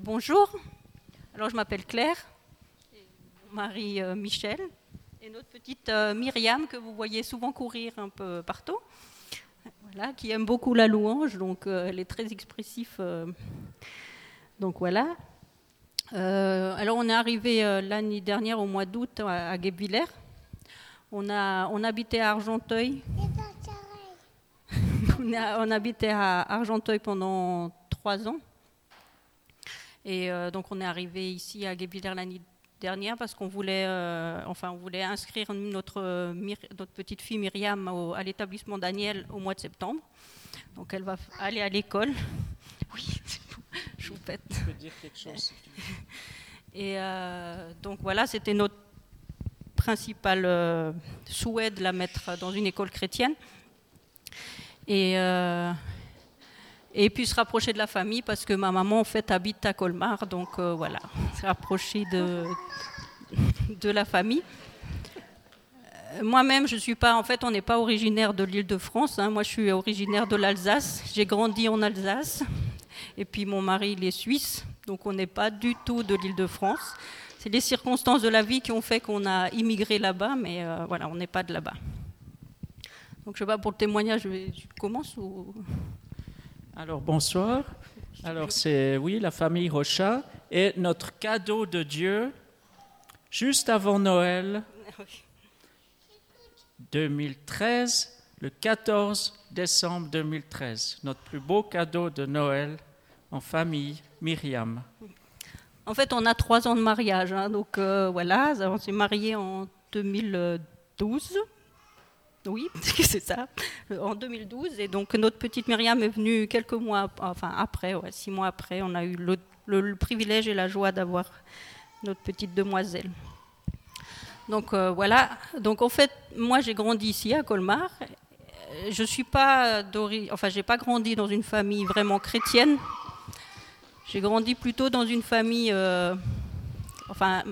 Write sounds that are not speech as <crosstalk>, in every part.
Bonjour, alors je m'appelle Claire, mon mari euh, Michel, et notre petite euh, Myriam que vous voyez souvent courir un peu partout, voilà, qui aime beaucoup la louange, donc euh, elle est très expressive. donc voilà. alors on est arrivé l'année dernière au mois d'août à, à Guebwiller. On, a, on habitait à Argenteuil. <laughs> on, a, on habitait à Argenteuil pendant trois ans. Et euh, donc on est arrivé ici à Guebwiller l'année dernière parce qu'on voulait, euh, enfin, on voulait inscrire notre, notre petite fille Myriam à l'établissement Daniel au mois de septembre. Donc elle va aller à l'école. <laughs> Oui, <laughs> choupette. Tu peux dire quelque chose. <laughs> Et euh, donc voilà, c'était notre principal souhait de la mettre dans une école chrétienne. Et et puis se rapprocher de la famille parce que ma maman en fait habite à Colmar, donc euh, voilà, se rapprocher de, de la famille. Euh, moi-même, je suis pas, en fait, on n'est pas originaire de l'Île-de-France. Hein. Moi, je suis originaire de l'Alsace. J'ai grandi en Alsace. Et puis mon mari, il est suisse, donc on n'est pas du tout de l'Île-de-France. C'est les circonstances de la vie qui ont fait qu'on a immigré là-bas, mais euh, voilà, on n'est pas de là-bas. Donc je sais pas pour le témoignage, je, commence ou? Alors bonsoir. Alors c'est oui la famille Rocha et notre cadeau de Dieu juste avant Noël 2013, le 14 décembre 2013, notre plus beau cadeau de Noël en famille, Myriam. En fait, on a trois ans de mariage, hein, donc euh, voilà, on s'est mariés en 2012. Oui, <laughs> c'est ça, en 2012. Et donc notre petite Myriam est venue quelques mois, enfin après, six mois après, on a eu le, privilège et la joie d'avoir notre petite demoiselle. Donc euh, voilà, donc en fait, moi j'ai grandi ici à Colmar. Je suis pas enfin j'ai pas grandi dans une famille vraiment chrétienne. J'ai grandi plutôt dans une famille, euh, enfin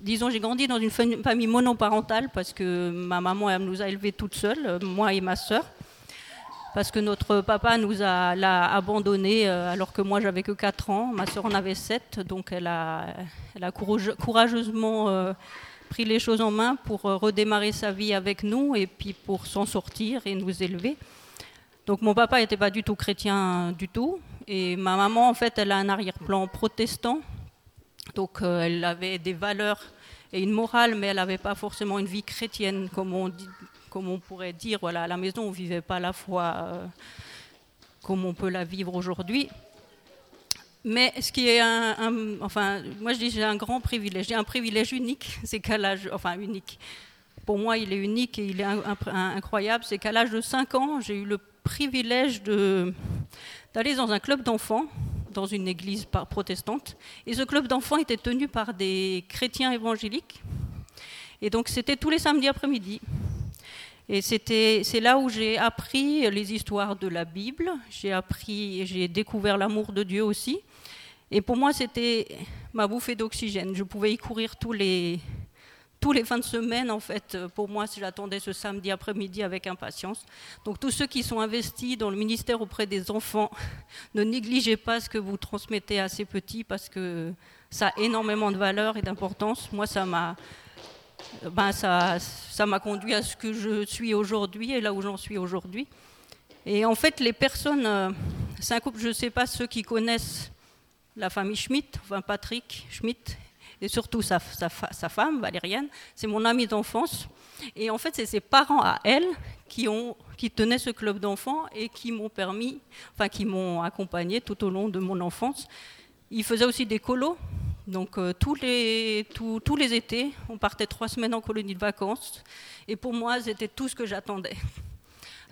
disons, j'ai grandi dans une famille monoparentale parce que ma maman nous a élevés toutes seules, euh, moi et ma sœur. Parce que notre papa nous a l'a abandonné euh, alors que moi j'avais que 4 ans, ma sœur en avait 7, donc elle a, courageusement euh, pris les choses en main pour redémarrer sa vie avec nous et puis pour s'en sortir et nous élever. Donc mon papa n'était pas du tout chrétien du tout et ma maman en fait elle a un arrière-plan protestant donc euh, elle avait des valeurs et une morale, mais elle n'avait pas forcément une vie chrétienne, comme on, dit, comme on pourrait dire. Voilà, à la maison, on ne vivait pas la foi euh, comme on peut la vivre aujourd'hui. Mais ce qui est un, enfin, moi je dis j'ai un grand privilège, j'ai un privilège unique, <laughs> c'est qu'à l'âge, enfin unique. Pour moi, il est unique et il est incroyable, c'est qu'à l'âge de 5 ans, j'ai eu le privilège d'aller dans un club d'enfants dans une église protestante. Et ce club d'enfants était tenu par des chrétiens évangéliques. Et donc c'était tous les samedis après-midi. Et c'était, c'est là où j'ai appris les histoires de la Bible, j'ai appris, j'ai découvert l'amour de Dieu aussi. Et pour moi, c'était ma bouffée d'oxygène. Je pouvais y courir tous les, tous les fins de semaine, en fait, euh, pour moi, j'attendais ce samedi après-midi avec impatience. Donc tous ceux qui sont investis dans le ministère auprès des enfants, <laughs> ne négligez pas ce que vous transmettez à ces petits parce que ça a énormément de valeur et d'importance. Moi, ça m'a ben, ça, ça m'a conduit à ce que je suis aujourd'hui et là où j'en suis aujourd'hui. Et en fait, les personnes, euh, c'est un couple, je ne sais pas ceux qui connaissent la famille Schmitt, enfin Patrick Schmitt et surtout sa, femme, Valériane. C'est mon amie d'enfance. Et en fait, c'est ses parents à elle qui, tenaient ce club d'enfants et qui m'ont permis, enfin, qui m'ont accompagné tout au long de mon enfance. Ils faisaient aussi des colos. Donc euh, tous, les, tous, les étés, on partait trois semaines en colonie de vacances. Et pour moi, c'était tout ce que j'attendais.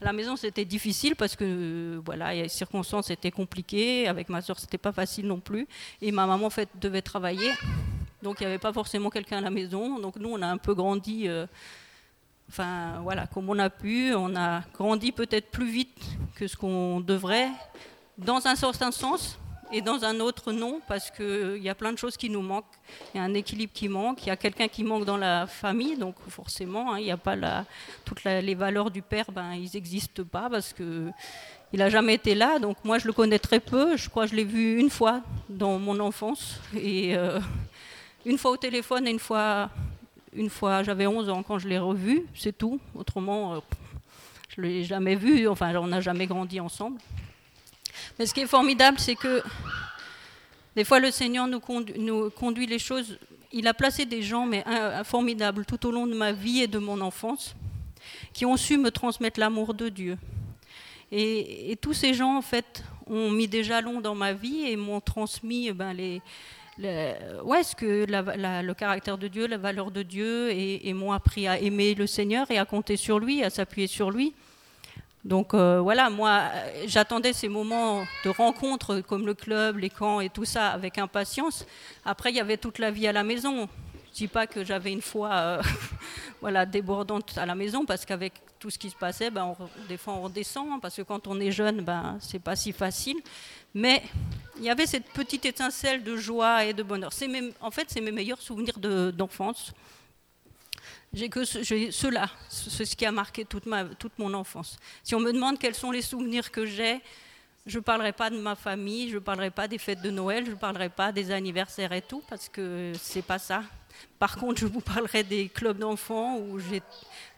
À la maison, c'était difficile parce que voilà, les circonstances étaient compliquées. Avec ma soeur, c'était pas facile non plus. Et ma maman, en fait, devait travailler. Donc il n'y avait pas forcément quelqu'un à la maison. Donc nous, on a un peu grandi, euh, enfin voilà, comme on a pu. On a grandi peut-être plus vite que ce qu'on devrait, dans un certain sens et dans un autre non, parce qu'il y a plein de choses qui nous manquent. Il y a un équilibre qui manque, il y a quelqu'un qui manque dans la famille, donc forcément, hein, il n'y a pas toutes les valeurs du père, ben, ils n'existent pas parce que il n'a jamais été là, donc moi je le connais très peu. Je crois que je l'ai vu une fois dans mon enfance, et euh, une fois au téléphone et une fois, une fois j'avais 11 ans quand je l'ai revu, c'est tout. Autrement, euh, je ne l'ai jamais vu, enfin on n'a jamais grandi ensemble. Mais ce qui est formidable, c'est que des fois le Seigneur nous conduit, les choses. Il a placé des gens, mais formidables, tout au long de ma vie et de mon enfance, qui ont su me transmettre l'amour de Dieu. Et, tous ces gens, en fait, ont mis des jalons dans ma vie et m'ont transmis ben, les, ouais, ce que le caractère de Dieu, la valeur de Dieu, et, m'ont appris à aimer le Seigneur et à compter sur lui, à s'appuyer sur lui. Donc euh, voilà, moi, j'attendais ces moments de rencontre comme le club, les camps et tout ça avec impatience. Après, il y avait toute la vie à la maison. Je dis pas que j'avais une foi euh, <laughs> voilà, débordante à la maison parce qu'avec tout ce qui se passait, ben, des fois on redescend hein, parce que quand on est jeune, ben, c'est pas si facile. Mais il y avait cette petite étincelle de joie et de bonheur. en fait, c'est mes meilleurs souvenirs d'enfance. j'ai que cela, c'est ce qui a marqué toute, toute mon enfance. Si on me demande quels sont les souvenirs que j'ai, je ne parlerai pas de ma famille, je ne parlerai pas des fêtes de Noël, je ne parlerai pas des anniversaires et tout, parce que c'est pas ça. Par contre, je vous parlerai des clubs d'enfants où j'ai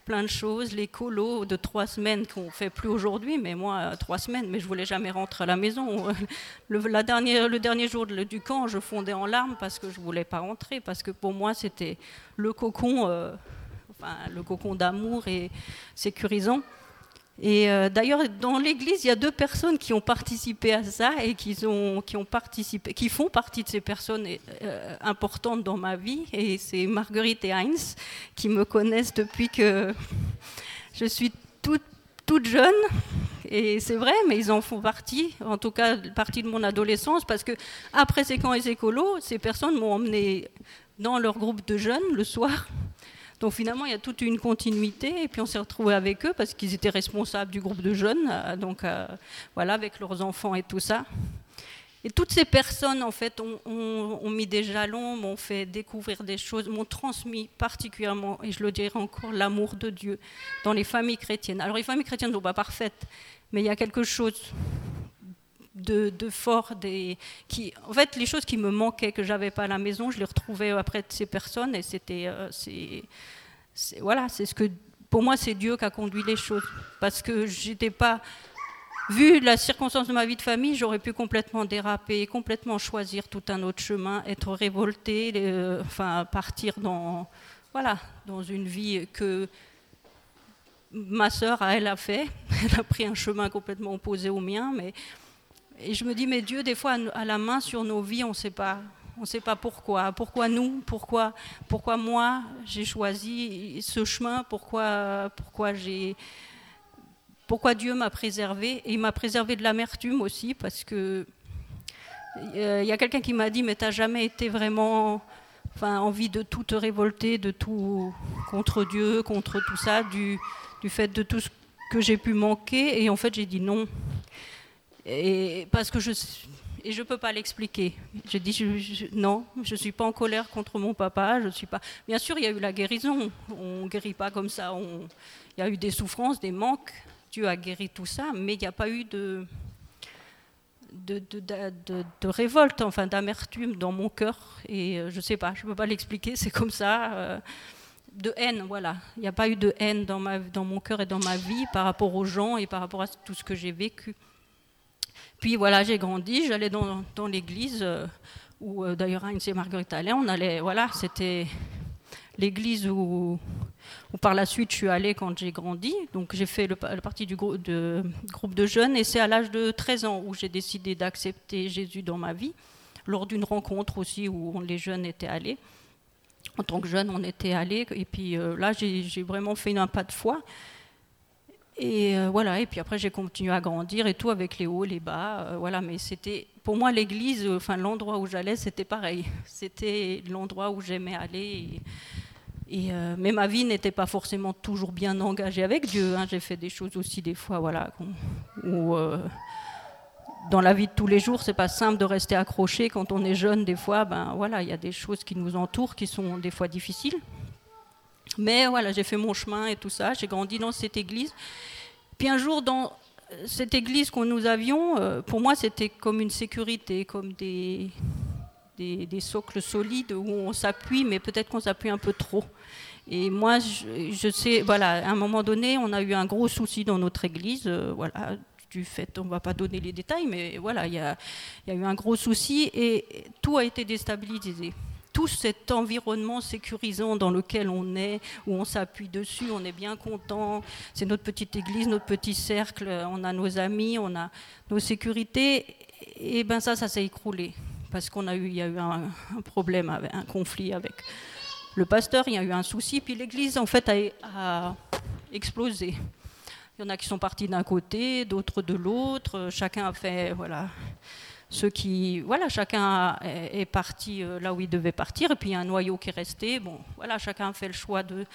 plein de choses, les colos de trois semaines qu'on ne fait plus aujourd'hui, mais moi, trois semaines, mais je voulais jamais rentrer à la maison. <laughs> Le, dernier jour du camp, je fondais en larmes parce que je voulais pas rentrer, parce que pour moi, c'était le cocon, euh, enfin, le cocon d'amour et sécurisant. Et euh, d'ailleurs, dans l'Église, il y a deux personnes qui ont participé à ça et qui, ont, participé, qui font partie de ces personnes euh, importantes dans ma vie. Et c'est Marguerite et Heinz qui me connaissent depuis que je suis toute, toute jeune. Et c'est vrai, mais ils en font partie, en tout cas partie de mon adolescence, parce que après ces camps écolos, ces personnes m'ont emmené dans leur groupe de jeunes le soir donc finalement, il y a toute une continuité. Et puis on s'est retrouvé avec eux parce qu'ils étaient responsables du groupe de jeunes, euh, donc euh, voilà, avec leurs enfants et tout ça. Et toutes ces personnes, en fait, ont, mis des jalons, m'ont fait découvrir des choses, m'ont transmis particulièrement, et je le dirais encore, l'amour de Dieu dans les familles chrétiennes. Alors les familles chrétiennes ne sont pas parfaites, mais il y a quelque chose de, fort. Des, qui, en fait, les choses qui me manquaient, que j'avais pas à la maison, je les retrouvais après de ces personnes et c'était. Euh, c'est, voilà, c'est ce que. Pour moi, c'est Dieu qui a conduit les choses. Parce que j'étais pas. Vu la circonstance de ma vie de famille, j'aurais pu complètement déraper, complètement choisir tout un autre chemin, être révolté, euh, enfin partir dans, voilà, dans une vie que ma sœur, elle a fait. Elle a pris un chemin complètement opposé au mien, mais et je me dis, mais Dieu, des fois, a la main sur nos vies, on ne sait pas. On ne sait pas pourquoi. Pourquoi nous? Pourquoi, pourquoi moi j'ai choisi ce chemin? Pourquoi, pourquoi, j'ai, pourquoi Dieu m'a préservé? Et il m'a préservé de l'amertume aussi, parce que euh, il y a quelqu'un qui m'a dit, mais tu n'as jamais été vraiment enfin, envie de tout te révolter, de tout contre Dieu, contre tout ça, du, du fait de tout ce que j'ai pu manquer? Et en fait, j'ai dit non. Et parce que je et je peux pas l'expliquer. J'ai dit non, je suis pas en colère contre mon papa. Je suis pas. Bien sûr, il y a eu la guérison. On guérit pas comme ça. Il y a eu des souffrances, des manques. Dieu a guéri tout ça, mais il n'y a pas eu de de, de, de, de révolte, enfin d'amertume dans mon cœur. Et euh, je sais pas, je peux pas l'expliquer. C'est comme ça. Euh, de haine, voilà. Il n'y a pas eu de haine dans, ma, dans mon cœur et dans ma vie par rapport aux gens et par rapport à tout ce que j'ai vécu. Puis voilà, j'ai grandi, j'allais dans, l'église euh, où euh, d'ailleurs Heinz et Marguerite allaient. On allait, voilà, c'était l'église où, où, par la suite je suis allée quand j'ai grandi. Donc j'ai fait le, partie du groupe de, jeunes et c'est à l'âge de 13 ans où j'ai décidé d'accepter Jésus dans ma vie, lors d'une rencontre aussi où les jeunes étaient allés. En tant que jeune, on était allés et puis euh, là j'ai vraiment fait un pas de foi. Et euh, voilà, et puis après j'ai continué à grandir et tout avec les hauts, les bas, euh, voilà. Mais c'était, pour moi, l'église, euh, enfin l'endroit où j'allais, c'était pareil. <laughs> C'était l'endroit où j'aimais aller. Mais ma vie n'était pas forcément toujours bien engagée avec Dieu. Hein. J'ai fait des choses aussi des fois, voilà, où dans la vie de tous les jours, c'est pas simple de rester accroché quand on est jeune. Des fois, ben voilà, il y a des choses qui nous entourent qui sont des fois difficiles. Mais voilà, j'ai fait mon chemin et tout ça. J'ai grandi dans cette église. Puis un jour, dans, cette église que nous avions, euh, pour moi, c'était comme une sécurité, comme des, des, socles solides où on s'appuie, mais peut-être qu'on s'appuie un peu trop. Et moi, je, sais, voilà, à un moment donné, on a eu un gros souci dans notre église, euh, voilà, du fait, on ne va pas donner les détails, mais voilà, il y a, eu un gros souci et tout a été déstabilisé tout cet environnement sécurisant dans lequel on est, où on s'appuie dessus, on est bien content. C'est notre petite église, notre petit cercle, on a nos amis, on a nos sécurités. Et ben ça, ça s'est écroulé parce qu'on a eu, il y a eu un, problème, un conflit avec le pasteur, il y a eu un souci, puis l'église en fait a, a explosé. Il y en a qui sont partis d'un côté, d'autres de l'autre. Chacun a fait voilà ceux qui, voilà, chacun est parti euh, là où il devait partir, et puis il y a un noyau qui est resté. Bon, voilà, chacun fait le choix de,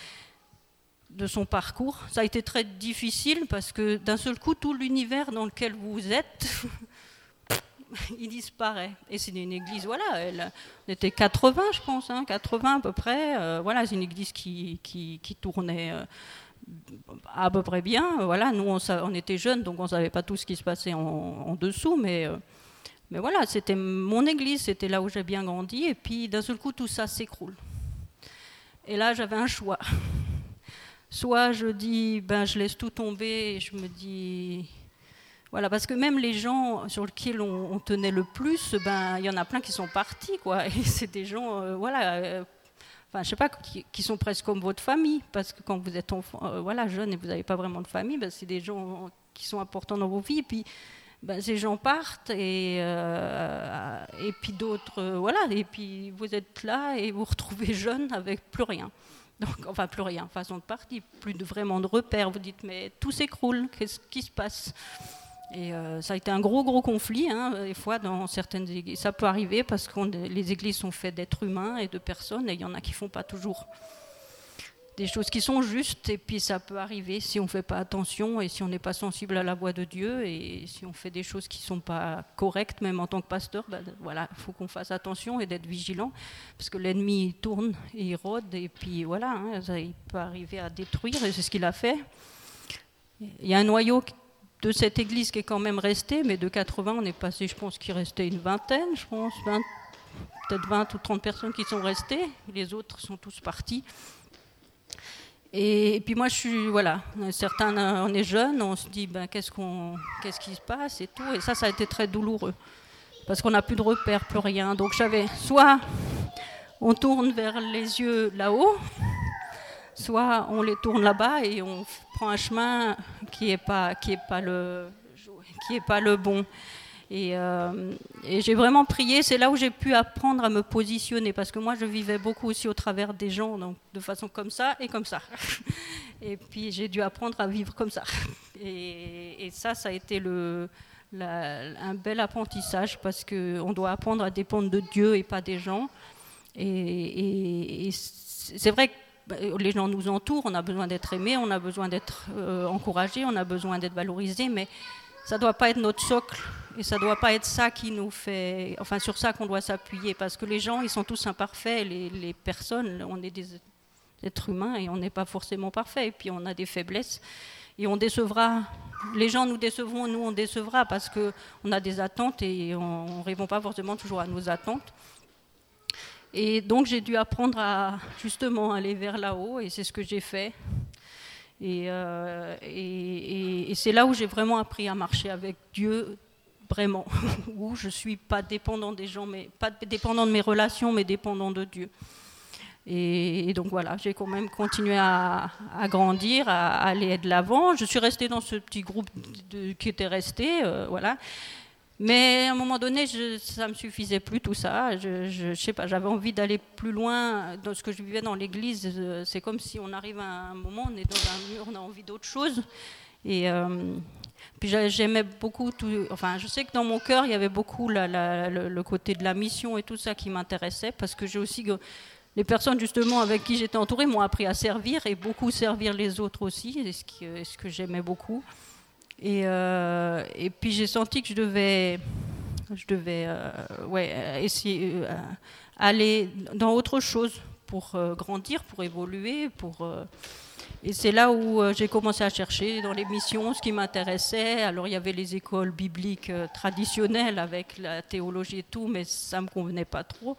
de son parcours. Ça a été très difficile parce que d'un seul coup, tout l'univers dans lequel vous êtes, <laughs> il disparaît. Et c'est une église, voilà, elle était 80, je pense, 80 hein, à peu près. Euh, voilà, c'est une église qui, qui, tournait. Euh, à peu près bien. Voilà, nous, on, on, était jeunes, donc on ne savait pas tout ce qui se passait en, dessous, mais mais voilà, c'était mon église, c'était là où j'ai bien grandi, et puis d'un seul coup, tout ça s'écroule. Et là, j'avais un choix. Soit je dis, ben, je laisse tout tomber, et je me dis, voilà, parce que même les gens sur lesquels on, tenait le plus, ben, il y en a plein qui sont partis, quoi. <laughs> Et c'est des gens, euh, voilà, euh, je sais pas, qui, sont presque comme votre famille, parce que quand vous êtes enfant, euh, voilà, jeune et vous n'avez pas vraiment de famille, ben, c'est des gens qui sont importants dans vos vies. Et puis, ben, ces gens partent et, euh, et puis d'autres, euh, voilà, et puis vous êtes là et vous vous retrouvez jeune avec plus rien. Donc, enfin, plus rien, façon de partir, plus de, vraiment de repères. Vous dites, mais tout s'écroule, qu'est-ce qui se passe? Et euh, ça a été un gros, gros conflit, hein, des fois, dans certaines églises. Ça peut arriver parce que les églises sont faites d'êtres humains et de personnes, et il y en a qui font pas toujours des choses qui sont justes, et puis ça peut arriver si on ne fait pas attention et si on n'est pas sensible à la voix de Dieu, et si on fait des choses qui ne sont pas correctes, même en tant que pasteur, ben, voilà, il faut qu'on fasse attention et d'être vigilant, parce que l'ennemi tourne et il rôde, et puis voilà, hein, il peut arriver à détruire, et c'est ce qu'il a fait. Il y a un noyau de cette église qui est quand même resté, mais de 80, on est passé, je pense qu'il restait une vingtaine, je pense, peut-être 20 ou 30 personnes qui sont restées, les autres sont tous partis. Et, puis moi, je suis, voilà, certains, on est jeunes, on se dit, ben, qu'est-ce, qu'on, qu'est-ce qui se passe et tout. Et ça, ça a été très douloureux. Parce qu'on n'a plus de repères, plus rien. Donc j'avais, soit on tourne vers les yeux là-haut, soit on les tourne là-bas et on prend un chemin qui n'est pas, qui pas, le, qui pas le bon. Euh, et, j'ai vraiment prié, c'est là où j'ai pu apprendre à me positionner, parce que moi je vivais beaucoup aussi au travers des gens, donc de façon comme ça et comme ça. <laughs> Et puis j'ai dû apprendre à vivre comme ça. <laughs> Et, ça, ça a été un bel apprentissage, parce qu'on doit apprendre à dépendre de Dieu et pas des gens. Et, c'est vrai que bah, les gens nous entourent, on a besoin d'être aimés, on a besoin d'être euh, encouragés, on a besoin d'être valorisés, mais ça doit pas être notre socle et ça doit pas être ça qui nous fait, enfin sur ça qu'on doit s'appuyer parce que les gens ils sont tous imparfaits, les, personnes, on est des êtres humains et on n'est pas forcément parfait et puis on a des faiblesses et on décevra, les gens nous décevront, nous on décevra parce qu'on a des attentes et on ne répond pas forcément toujours à nos attentes. Et donc j'ai dû apprendre à justement aller vers là-haut et c'est ce que j'ai fait. Euh, et, c'est là où j'ai vraiment appris à marcher avec Dieu, vraiment, <laughs> où je ne suis pas dépendant des gens, mais pas dépendant de mes relations, mais dépendant de Dieu. Et, donc voilà, j'ai quand même continué à, grandir, à, aller de l'avant. Je suis restée dans ce petit groupe qui était resté, euh, voilà. Mais à un moment donné, ça ne me suffisait plus tout ça. Je ne sais pas, j'avais envie d'aller plus loin dans ce que je vivais dans l'église. C'est comme si on arrive à un moment, on est dans un mur, on a envie d'autre chose. Et euh, puis j'aimais beaucoup tout. Enfin, je sais que dans mon cœur, il y avait beaucoup le, côté de la mission et tout ça qui m'intéressait parce que j'ai aussi. Les personnes justement avec qui j'étais entourée m'ont appris à servir et beaucoup servir les autres aussi, ce, ce que j'aimais beaucoup. Et, euh, et puis j'ai senti que je devais, je devais euh, ouais, essayer euh, aller dans autre chose pour grandir, pour évoluer, pour Et c'est là où j'ai commencé à chercher dans les missions ce qui m'intéressait. Alors il y avait les écoles bibliques traditionnelles avec la théologie et tout, mais ça ne me convenait pas trop.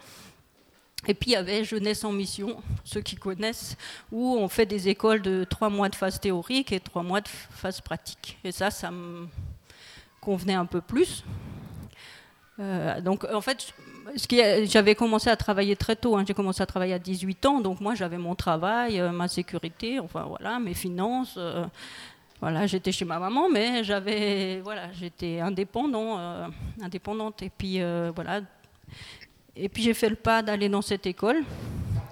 Et puis il y avait Jeunesse en mission, ceux qui connaissent, où on fait des écoles de trois mois de phase théorique et trois mois de phase pratique. Et ça, ça me convenait un peu plus. Euh, donc en fait, j'avais commencé à travailler très tôt. Hein. J'ai commencé à travailler à 18 ans, donc moi j'avais mon travail, euh, ma sécurité, enfin voilà, mes finances. Euh, voilà, j'étais chez ma maman, mais j'avais, voilà, j'étais indépendant, indépendante. Et puis voilà. Et puis j'ai fait le pas d'aller dans cette école.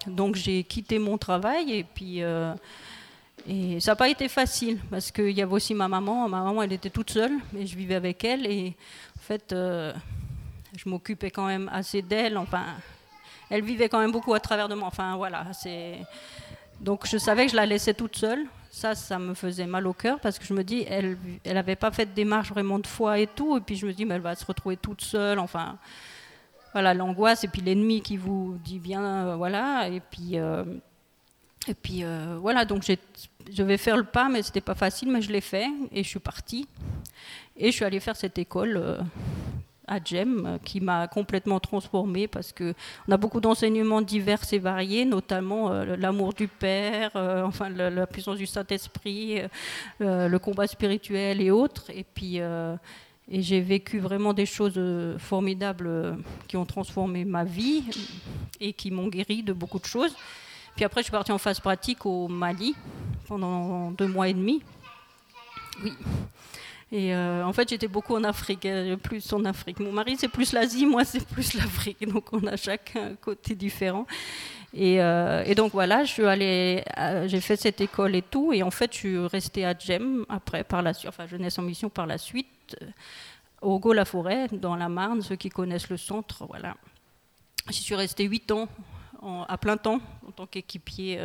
Donc j'ai quitté mon travail et puis. Et ça n'a pas été facile parce qu'il y avait aussi ma maman. Ma maman, elle était toute seule, mais je vivais avec elle. Et en fait, je m'occupais quand même assez d'elle. Enfin, elle vivait quand même beaucoup à travers de moi. Enfin, voilà. C'est donc je savais que je la laissais toute seule. Ça, ça me faisait mal au cœur parce que je me dis, elle, elle n'avait pas fait de démarche vraiment de foi et tout. Et puis je me dis, mais elle va se retrouver toute seule. Enfin, voilà, l'angoisse et puis l'ennemi qui vous dit bien, euh, voilà. Et puis, euh, et puis euh, voilà. Donc je vais faire le pas, mais c'était pas facile, mais je l'ai fait et je suis partie. Et je suis allée faire cette école à euh, qui m'a complètement transformée parce que on a beaucoup d'enseignements divers et variés, notamment l'amour du Père, enfin la, puissance du Saint-Esprit, le combat spirituel et autres. Et puis et j'ai vécu vraiment des choses formidables qui ont transformé ma vie et qui m'ont guéri de beaucoup de choses. Puis après, je suis partie en phase pratique au Mali pendant deux mois et demi. Oui. Et euh, en fait, j'étais beaucoup en Afrique, euh, plus en Afrique. Mon mari, c'est plus l'Asie, moi, c'est plus <laughs> l'Afrique. Donc, on a chacun un côté différent. Et, euh, et donc, voilà, je suis allée, j'ai fait cette école et tout. Et en fait, je suis restée à Djem après, par la suite, enfin, jeunesse en mission par la suite, au Gaulle-la-Forêt, dans la Marne, ceux qui connaissent le centre, voilà. J'y suis restée 8 ans à plein temps en tant qu'équipier.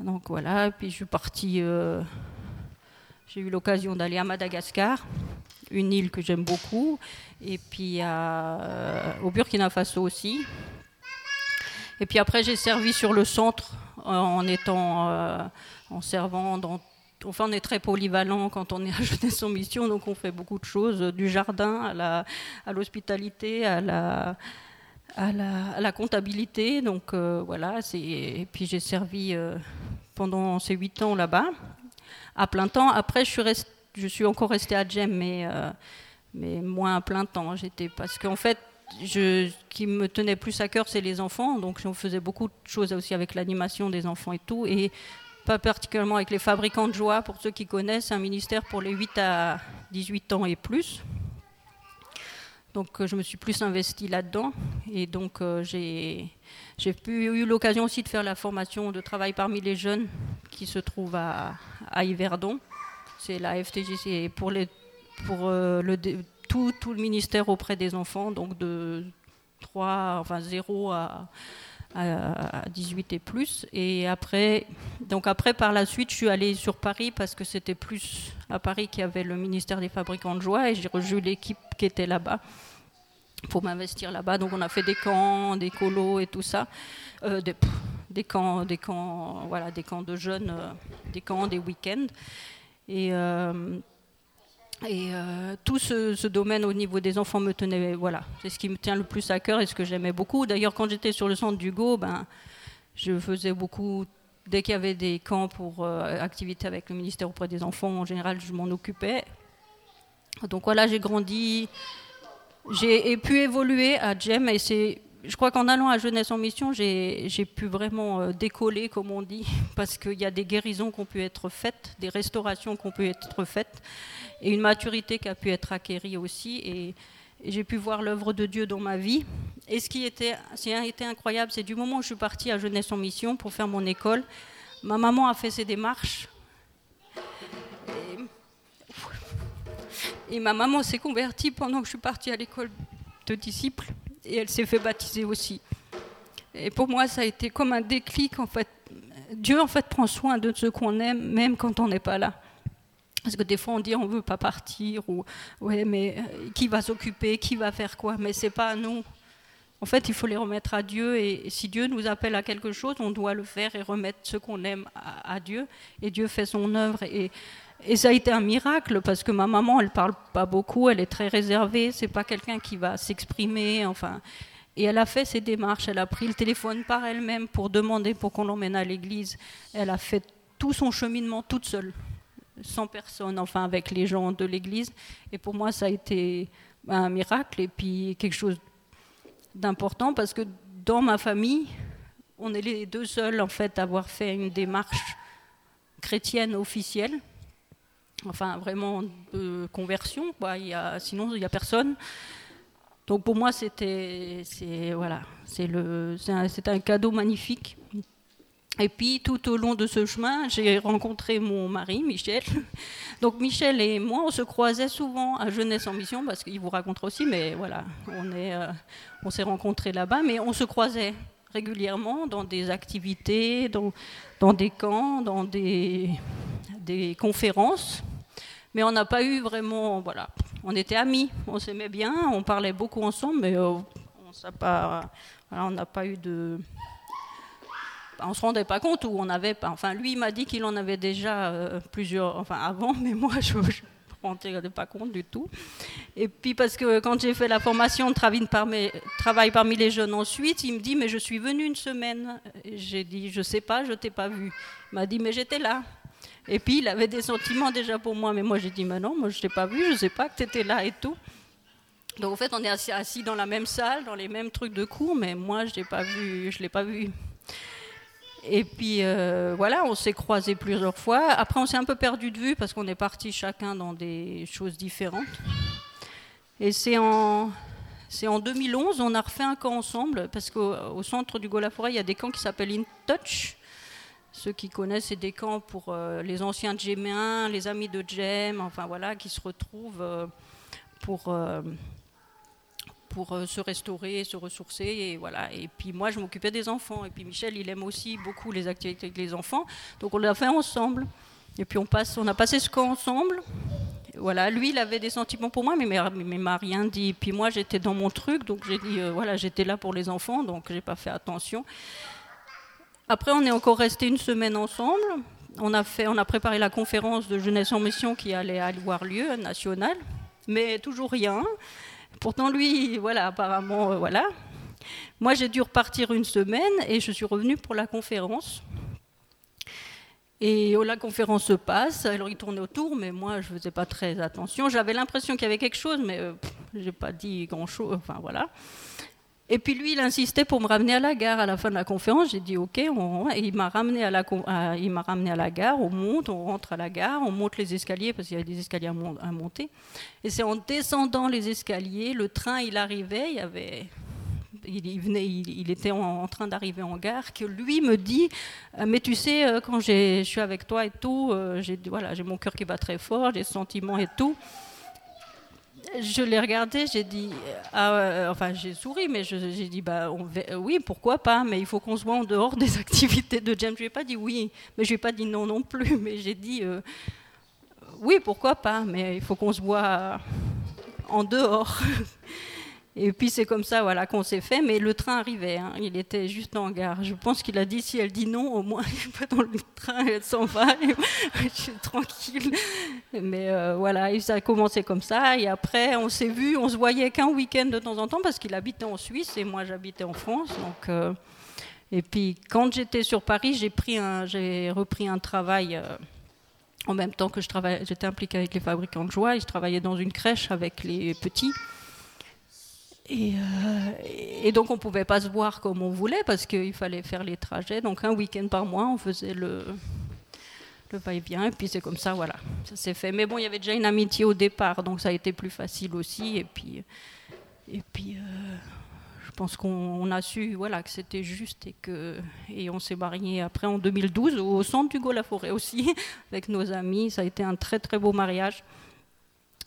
donc, voilà, puis je suis partie j'ai eu l'occasion d'aller à Madagascar, une île que j'aime beaucoup, et puis euh, au Burkina Faso aussi. Et puis après, j'ai servi sur le centre en étant, euh, en servant dans On est très polyvalent quand on est à Jeunesse en Mission, donc on fait beaucoup de choses, du jardin à l'hospitalité, à, la, comptabilité. Donc euh, voilà, et puis j'ai servi pendant ces huit ans là-bas à plein temps. Après, je suis, encore restée à Gem, mais, euh, moins à plein temps. J'étais parce qu'en fait, ce qui me tenait plus à cœur, c'est les enfants. Donc, on faisait beaucoup de choses aussi avec l'animation des enfants et tout. Pas particulièrement avec les fabricants de joie, pour ceux qui connaissent, un ministère pour les 8 à 18 ans et plus. Donc euh, je me suis plus investie là-dedans et donc euh, j'ai eu l'occasion aussi de faire la formation de travail parmi les jeunes qui se trouvent à, à Yverdon. C'est la FTJ, pour, les, pour euh, le, tout, tout, le ministère auprès des enfants, donc de 3, enfin 0 à, à 18 et plus. Et après, donc après, par la suite, je suis allée sur Paris parce que c'était plus à Paris qu'il y avait le ministère des fabricants de joie et j'ai rejoint l'équipe qui était là-bas pour m'investir là-bas. Donc on a fait des camps, des colos et tout ça, euh, des, des, camps, des camps, voilà, des camps de jeunes, euh, des camps, des week-ends. Et, euh, et tout ce, domaine au niveau des enfants me tenait, voilà, c'est ce qui me tient le plus à cœur et ce que j'aimais beaucoup. D'ailleurs, quand j'étais sur le centre d'Hugo, ben, je faisais beaucoup dès qu'il y avait des camps pour activités avec le ministère auprès des enfants, en général, je m'en occupais. Donc voilà, j'ai grandi j'ai pu évoluer à GEM et c'est je crois qu'en allant à Jeunesse en Mission, j'ai pu vraiment euh, décoller, comme on dit, <laughs> parce qu'il y a des guérisons qui ont pu être faites, des restaurations qui ont pu être faites, et une maturité qui a pu être acquérie aussi. Et, j'ai pu voir l'œuvre de Dieu dans ma vie. Et ce qui était, a été incroyable, c'est du moment où je suis partie à Jeunesse en Mission pour faire mon école, ma maman a fait ses démarches. Et ma maman s'est convertie pendant que je suis partie à l'école de disciples et elle s'est fait baptiser aussi. Et pour moi, ça a été comme un déclic en fait. Dieu en fait prend soin de ceux qu'on aime même quand on n'est pas là. Parce que des fois on dit on veut pas partir ou ouais mais euh, qui va s'occuper, qui va faire quoi, mais c'est pas à nous. en fait, il faut les remettre à Dieu. Et si Dieu nous appelle à quelque chose, on doit le faire et remettre ce qu'on aime à, Dieu. Et Dieu fait son œuvre. Et, ça a été un miracle parce que ma maman, elle parle pas beaucoup, elle est très réservée. C'est pas quelqu'un qui va s'exprimer. Enfin, et elle a fait ses démarches. Elle a pris le téléphone par elle-même pour demander pour qu'on l'emmène à l'église. Elle a fait tout son cheminement toute seule, sans personne, enfin avec les gens de l'église. Et pour moi, ça a été un miracle et puis quelque chose d'important parce que dans ma famille, on est les deux seuls en fait à avoir fait une démarche chrétienne officielle, enfin vraiment de conversion. Sinon, il n'y a personne. Donc pour moi, c'était, voilà, c'est le, c'est un, cadeau magnifique. Et puis tout au long de ce chemin, j'ai rencontré mon mari, Michel. <laughs> Donc Michel et moi, on se croisait souvent à Jeunesse en Mission, parce qu'il vous racontera aussi, mais voilà, on, euh, s'est rencontrés là-bas, mais on se croisait régulièrement dans des activités, dans, des camps, dans des conférences. Mais on n'a pas eu vraiment, voilà, on était amis, on s'aimait bien, on parlait beaucoup ensemble, mais euh, on pas, voilà, n'a pas eu de on se rendait pas compte où on avait pas. Enfin, lui, m'a dit qu'il en avait déjà euh, plusieurs, enfin avant, <laughs> mais moi, je ne me rendais pas compte du tout. Et puis, parce que quand j'ai fait la formation de travail parmi, parmi les jeunes ensuite, il me dit Mais je suis venu une semaine. J'ai dit Je sais pas, je t'ai pas vu. Il m'a dit Mais j'étais là. Et puis, il avait des sentiments déjà pour moi, mais moi, j'ai dit Mais non, moi, je t'ai pas vu, je ne sais pas que tu étais là et tout. Donc, en fait, on est assis, dans la même salle, dans les mêmes trucs de cours, mais moi, je ne l'ai pas vu. Et puis euh, voilà, on s'est croisés plusieurs fois. Après, on s'est un peu perdu de vue parce qu'on est partis chacun dans des choses différentes. Et c'est en, c'est en 2011, on a refait un camp ensemble parce qu'au centre du Golaforêt, il y a des camps qui s'appellent In Touch. Ceux qui connaissent, c'est des camps pour euh, les anciens Djeméens, les amis de Djem, enfin voilà, qui se retrouvent euh, pour pour euh, se restaurer, se ressourcer. Et, voilà. et puis moi, je m'occupais des enfants. Et puis Michel, il aime aussi beaucoup les activités avec les enfants. Donc on l'a fait ensemble. Et puis on, passe, on a passé ce camp ensemble. Voilà, lui, il avait des sentiments pour moi, mais il m'a rien dit. Puis moi, j'étais dans mon truc, donc j'ai dit, voilà, j'étais là pour les enfants, donc j'ai pas fait attention. Après, on est encore resté une semaine ensemble. On a, préparé la conférence de jeunesse en mission qui allait avoir lieu, nationale, mais toujours rien. Pourtant, lui, voilà, apparemment, euh, voilà. Moi, j'ai dû repartir une semaine et je suis revenue pour la conférence. Et oh, la conférence se passe, alors il tournait autour, mais moi je ne faisais pas très attention. J'avais l'impression qu'il y avait quelque chose, mais euh, je n'ai pas dit grand-chose. Enfin voilà. Et puis lui, il insistait pour me ramener à la gare à la fin de la conférence. J'ai dit OK. il m'a ramené à la, il m'a ramené à la gare. On monte, on rentre à la gare, on monte les escaliers parce qu'il y avait des escaliers à, monter. Et c'est en descendant les escaliers, le train, il arrivait, il avait il, venait, il, était en, train d'arriver en gare, que lui me dit euh, Mais tu sais, euh, quand je suis avec toi et tout, euh, j'ai voilà, mon cœur qui bat très fort, j'ai sentiments et tout je l'ai regardé, j'ai dit, ah, enfin j'ai souri, mais j'ai dit, bah, oui, pourquoi pas, mais il faut qu'on se voit en dehors des <laughs> activités de James. Je lui ai pas dit oui, mais je lui ai pas dit non non plus, <laughs> mais j'ai dit, euh, oui, pourquoi pas, mais il faut qu'on se voit en dehors. <laughs> Et puis c'est comme ça voilà, qu'on s'est fait, mais le train arrivait, hein. il était juste en gare. Je pense qu'il a dit si elle dit non, au moins <laughs> je pas dans le train, elle s'en va, <laughs> je suis tranquille. Mais euh, voilà, et ça a commencé comme ça, et après on s'est vu, on se voyait qu'un week-end de temps en temps parce qu'il habitait en Suisse et moi j'habitais en France. Donc, euh, et puis quand j'étais sur Paris, j'ai, repris un travail. Euh, en même temps que j'étais impliquée avec les fabricants de joie et je travaillais dans une crèche avec les petits. Et, euh, et, donc on ne pouvait pas se voir comme on voulait parce qu'il fallait faire les trajets. Donc un week-end par mois, on faisait le, le va-et-vient. Et puis c'est comme ça, voilà, ça s'est fait. Mais bon, il y avait déjà une amitié au départ, donc ça a été plus facile aussi. Et puis, et puis euh, je pense qu'on a su voilà, que c'était juste et, que, et on s'est marié après en 2012 au centre du Gaulle-la-Forêt aussi, <laughs> avec nos amis. Ça a été un très très beau mariage.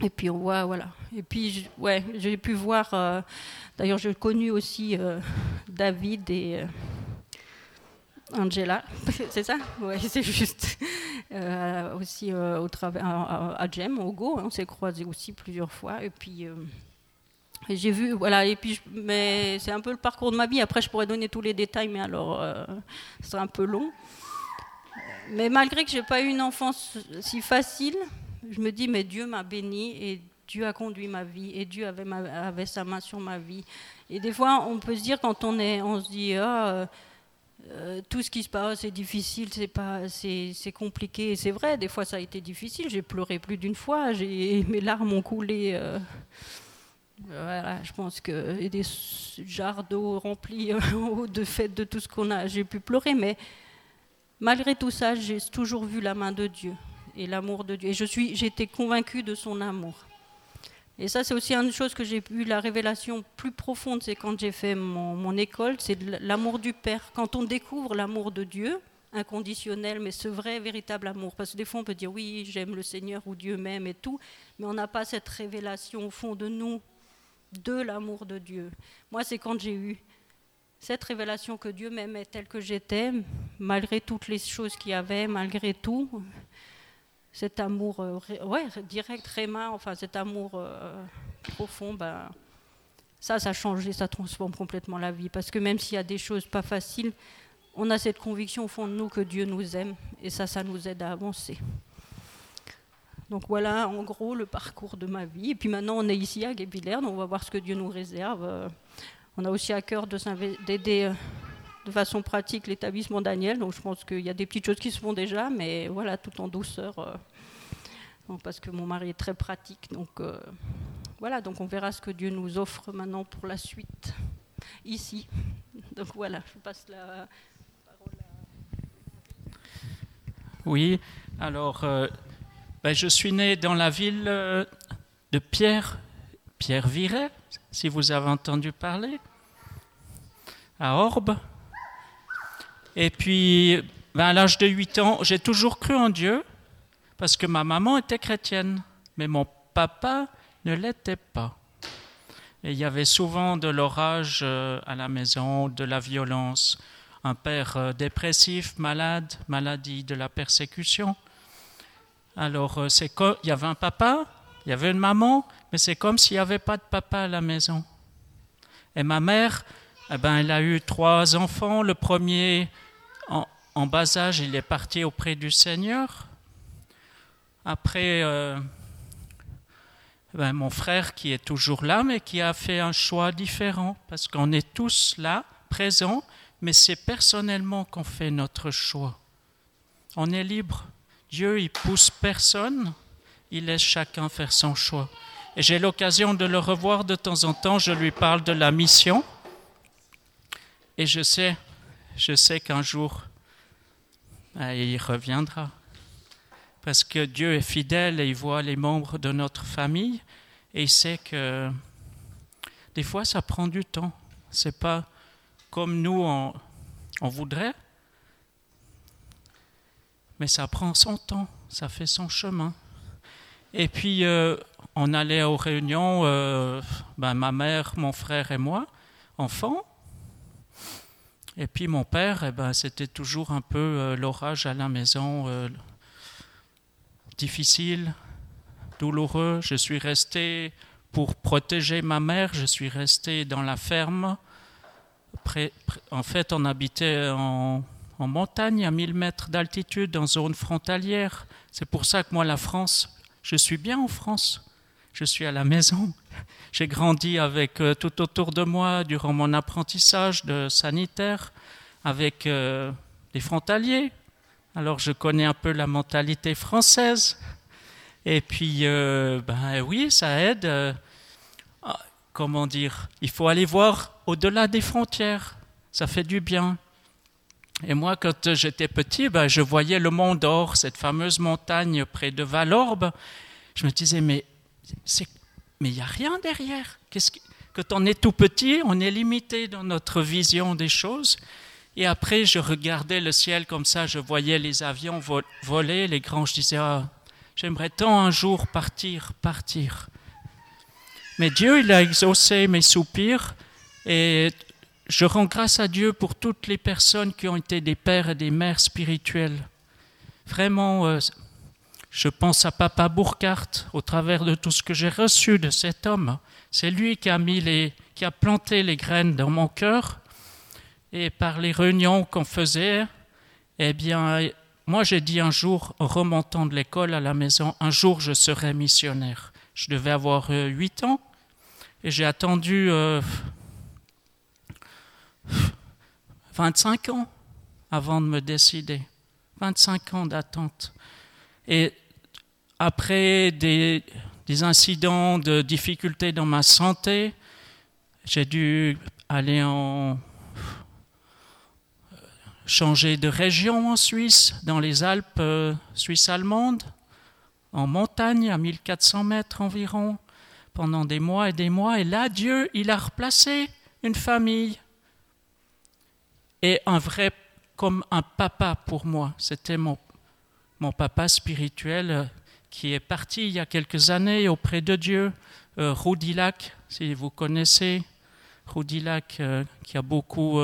Et puis on voit, voilà. Et puis, ouais, j'ai pu voir. Euh, d'ailleurs, j'ai connu aussi euh, David et euh, Angela. <laughs> c'est ça? Oui, <laughs> c'est juste. aussi au travers à, Jem, au Go, hein, on s'est croisés aussi plusieurs fois. Et puis, j'ai vu, voilà, et puis, mais c'est un peu le parcours de ma vie. Après, je pourrais donner tous les détails, mais alors, ce un peu long. Mais malgré que j'ai pas eu une enfance si facile, je me dis, mais Dieu m'a béni et Dieu a conduit ma vie et Dieu avait, sa main sur ma vie. Et des fois, on peut se dire quand on est, on se dit, ah, euh, tout ce qui se passe c'est difficile, c'est pas, c'est, compliqué. c'est vrai, des fois ça a été difficile. J'ai pleuré plus d'une fois, <laughs> mes larmes ont coulé. Euh, voilà, je pense que des jarres d'eau remplis <laughs> de fait de tout ce qu'on a, j'ai pu pleurer, mais malgré tout ça, j'ai toujours vu la main de Dieu et l'amour de Dieu. Et je suis, j'étais convaincue de son amour. Et ça, c'est aussi une chose que j'ai eu la révélation plus profonde, c'est quand j'ai fait mon, école, c'est l'amour du Père. Quand on découvre l'amour de Dieu, inconditionnel, mais ce vrai, véritable amour. Parce que des fois, on peut dire oui, j'aime le Seigneur ou Dieu m'aime et tout, mais on n'a pas cette révélation au fond de nous de l'amour de Dieu. Moi, c'est quand j'ai eu cette révélation que Dieu m'aimait tel que j'étais, malgré toutes les choses qu'il y avait, malgré tout, cet amour euh, ouais, direct, rémin, enfin cet amour euh, profond, ben, ça, ça a changé, ça transforme complètement la vie. Parce que même s'il y a des choses pas faciles, on a cette conviction au fond de nous que Dieu nous aime, et ça, ça nous aide à avancer. Donc voilà, en gros, le parcours de ma vie. Et puis maintenant, on est ici à Guébillère, donc on va voir ce que Dieu nous réserve. On a aussi à cœur d'aider de façon pratique l'établissement Daniel. Donc je pense qu'il y a des petites choses qui se font déjà, mais voilà, tout en douceur. Euh, parce que mon mari est très pratique. Donc euh, voilà, donc on verra ce que Dieu nous offre maintenant pour la suite, ici. <laughs> Donc voilà, je passe la parole. Oui, alors euh, ben, je suis né dans la ville de Pierre, Pierre Viret, si vous avez entendu parler, à Orbe. Et puis, ben, à l'âge de 8 ans, j'ai toujours cru en Dieu parce que ma maman était chrétienne, mais mon papa ne l'était pas. Et il y avait souvent de l'orage euh, à la maison, de la violence, un père euh, dépressif, malade, maladie, de la persécution. Alors, euh, c'est il y avait un papa, il y avait une maman, mais c'est comme s'il n'y avait pas de papa à la maison. Et ma mère, eh ben, elle a eu trois enfants. Le premier, en bas âge, il est parti auprès du Seigneur. Après, euh, ben, mon frère qui est toujours là, mais qui a fait un choix différent, parce qu'on est tous là, présents, mais c'est personnellement qu'on fait notre choix. On est libre. Dieu, il pousse personne, il laisse chacun faire son choix. Et j'ai l'occasion de le revoir de temps en temps, je lui parle de la mission. Et je sais, je sais qu'un jour, ah, il reviendra. Parce que Dieu est fidèle et il voit les membres de notre famille et il sait que des fois ça prend du temps. C'est pas comme nous on, voudrait, mais ça prend son temps, ça fait son chemin. Et puis euh, on allait aux réunions, euh, ben, ma mère, mon frère et moi, enfants, et puis mon père, eh ben, c'était toujours un peu euh, l'orage à la maison, euh, difficile, douloureux. Je suis resté pour protéger ma mère, je suis resté dans la ferme. en fait, on habitait en, en montagne à 1000 mètres d'altitude, en zone frontalière. C'est pour ça que moi, la France, je suis bien en France. Je suis à la maison. J'ai grandi avec euh, tout autour de moi durant mon apprentissage de sanitaire, avec euh, frontaliers. Alors je connais un peu la mentalité française. Et puis, euh, ben oui, ça aide. Ah, comment dire Il faut aller voir au-delà des frontières. Ça fait du bien. Et moi, quand j'étais petit, ben, je voyais le Mont d'Or, cette fameuse montagne près de Valorbe. Je me disais, mais c'est mais il n'y a rien derrière. Qu'est-ce que, quand on est tout petit, on est limité dans notre vision des choses. Et après, je regardais le ciel comme ça, je voyais les avions voler, les grands, je disais, ah, j'aimerais tant un jour partir, partir. Mais Dieu, il a exaucé mes soupirs et je rends grâce à Dieu pour toutes les personnes qui ont été des pères et des mères spirituels. Vraiment, euh, je pense à Papa Burkhardt au travers de tout ce que j'ai reçu de cet homme. C'est lui qui a, mis les, qui a planté les graines dans mon cœur. Et par les réunions qu'on faisait, eh bien, moi j'ai dit un jour, en remontant de l'école à la maison, un jour je serai missionnaire. Je devais avoir euh, huit ans et j'ai attendu 25 euh, ans avant de me décider. 25 ans d'attente. Et après des, incidents de difficultés dans ma santé, j'ai dû aller en changer de région en Suisse, dans les Alpes euh, suisses allemandes, en montagne à 1400 mètres environ, pendant des mois et des mois. Et là, Dieu, il a replacé une famille et un vrai comme un papa pour moi. C'était mon, mon papa spirituel euh, qui est parti il y a quelques années auprès de Dieu, euh, Roudilac, si vous connaissez, Roudilac euh, qui a beaucoup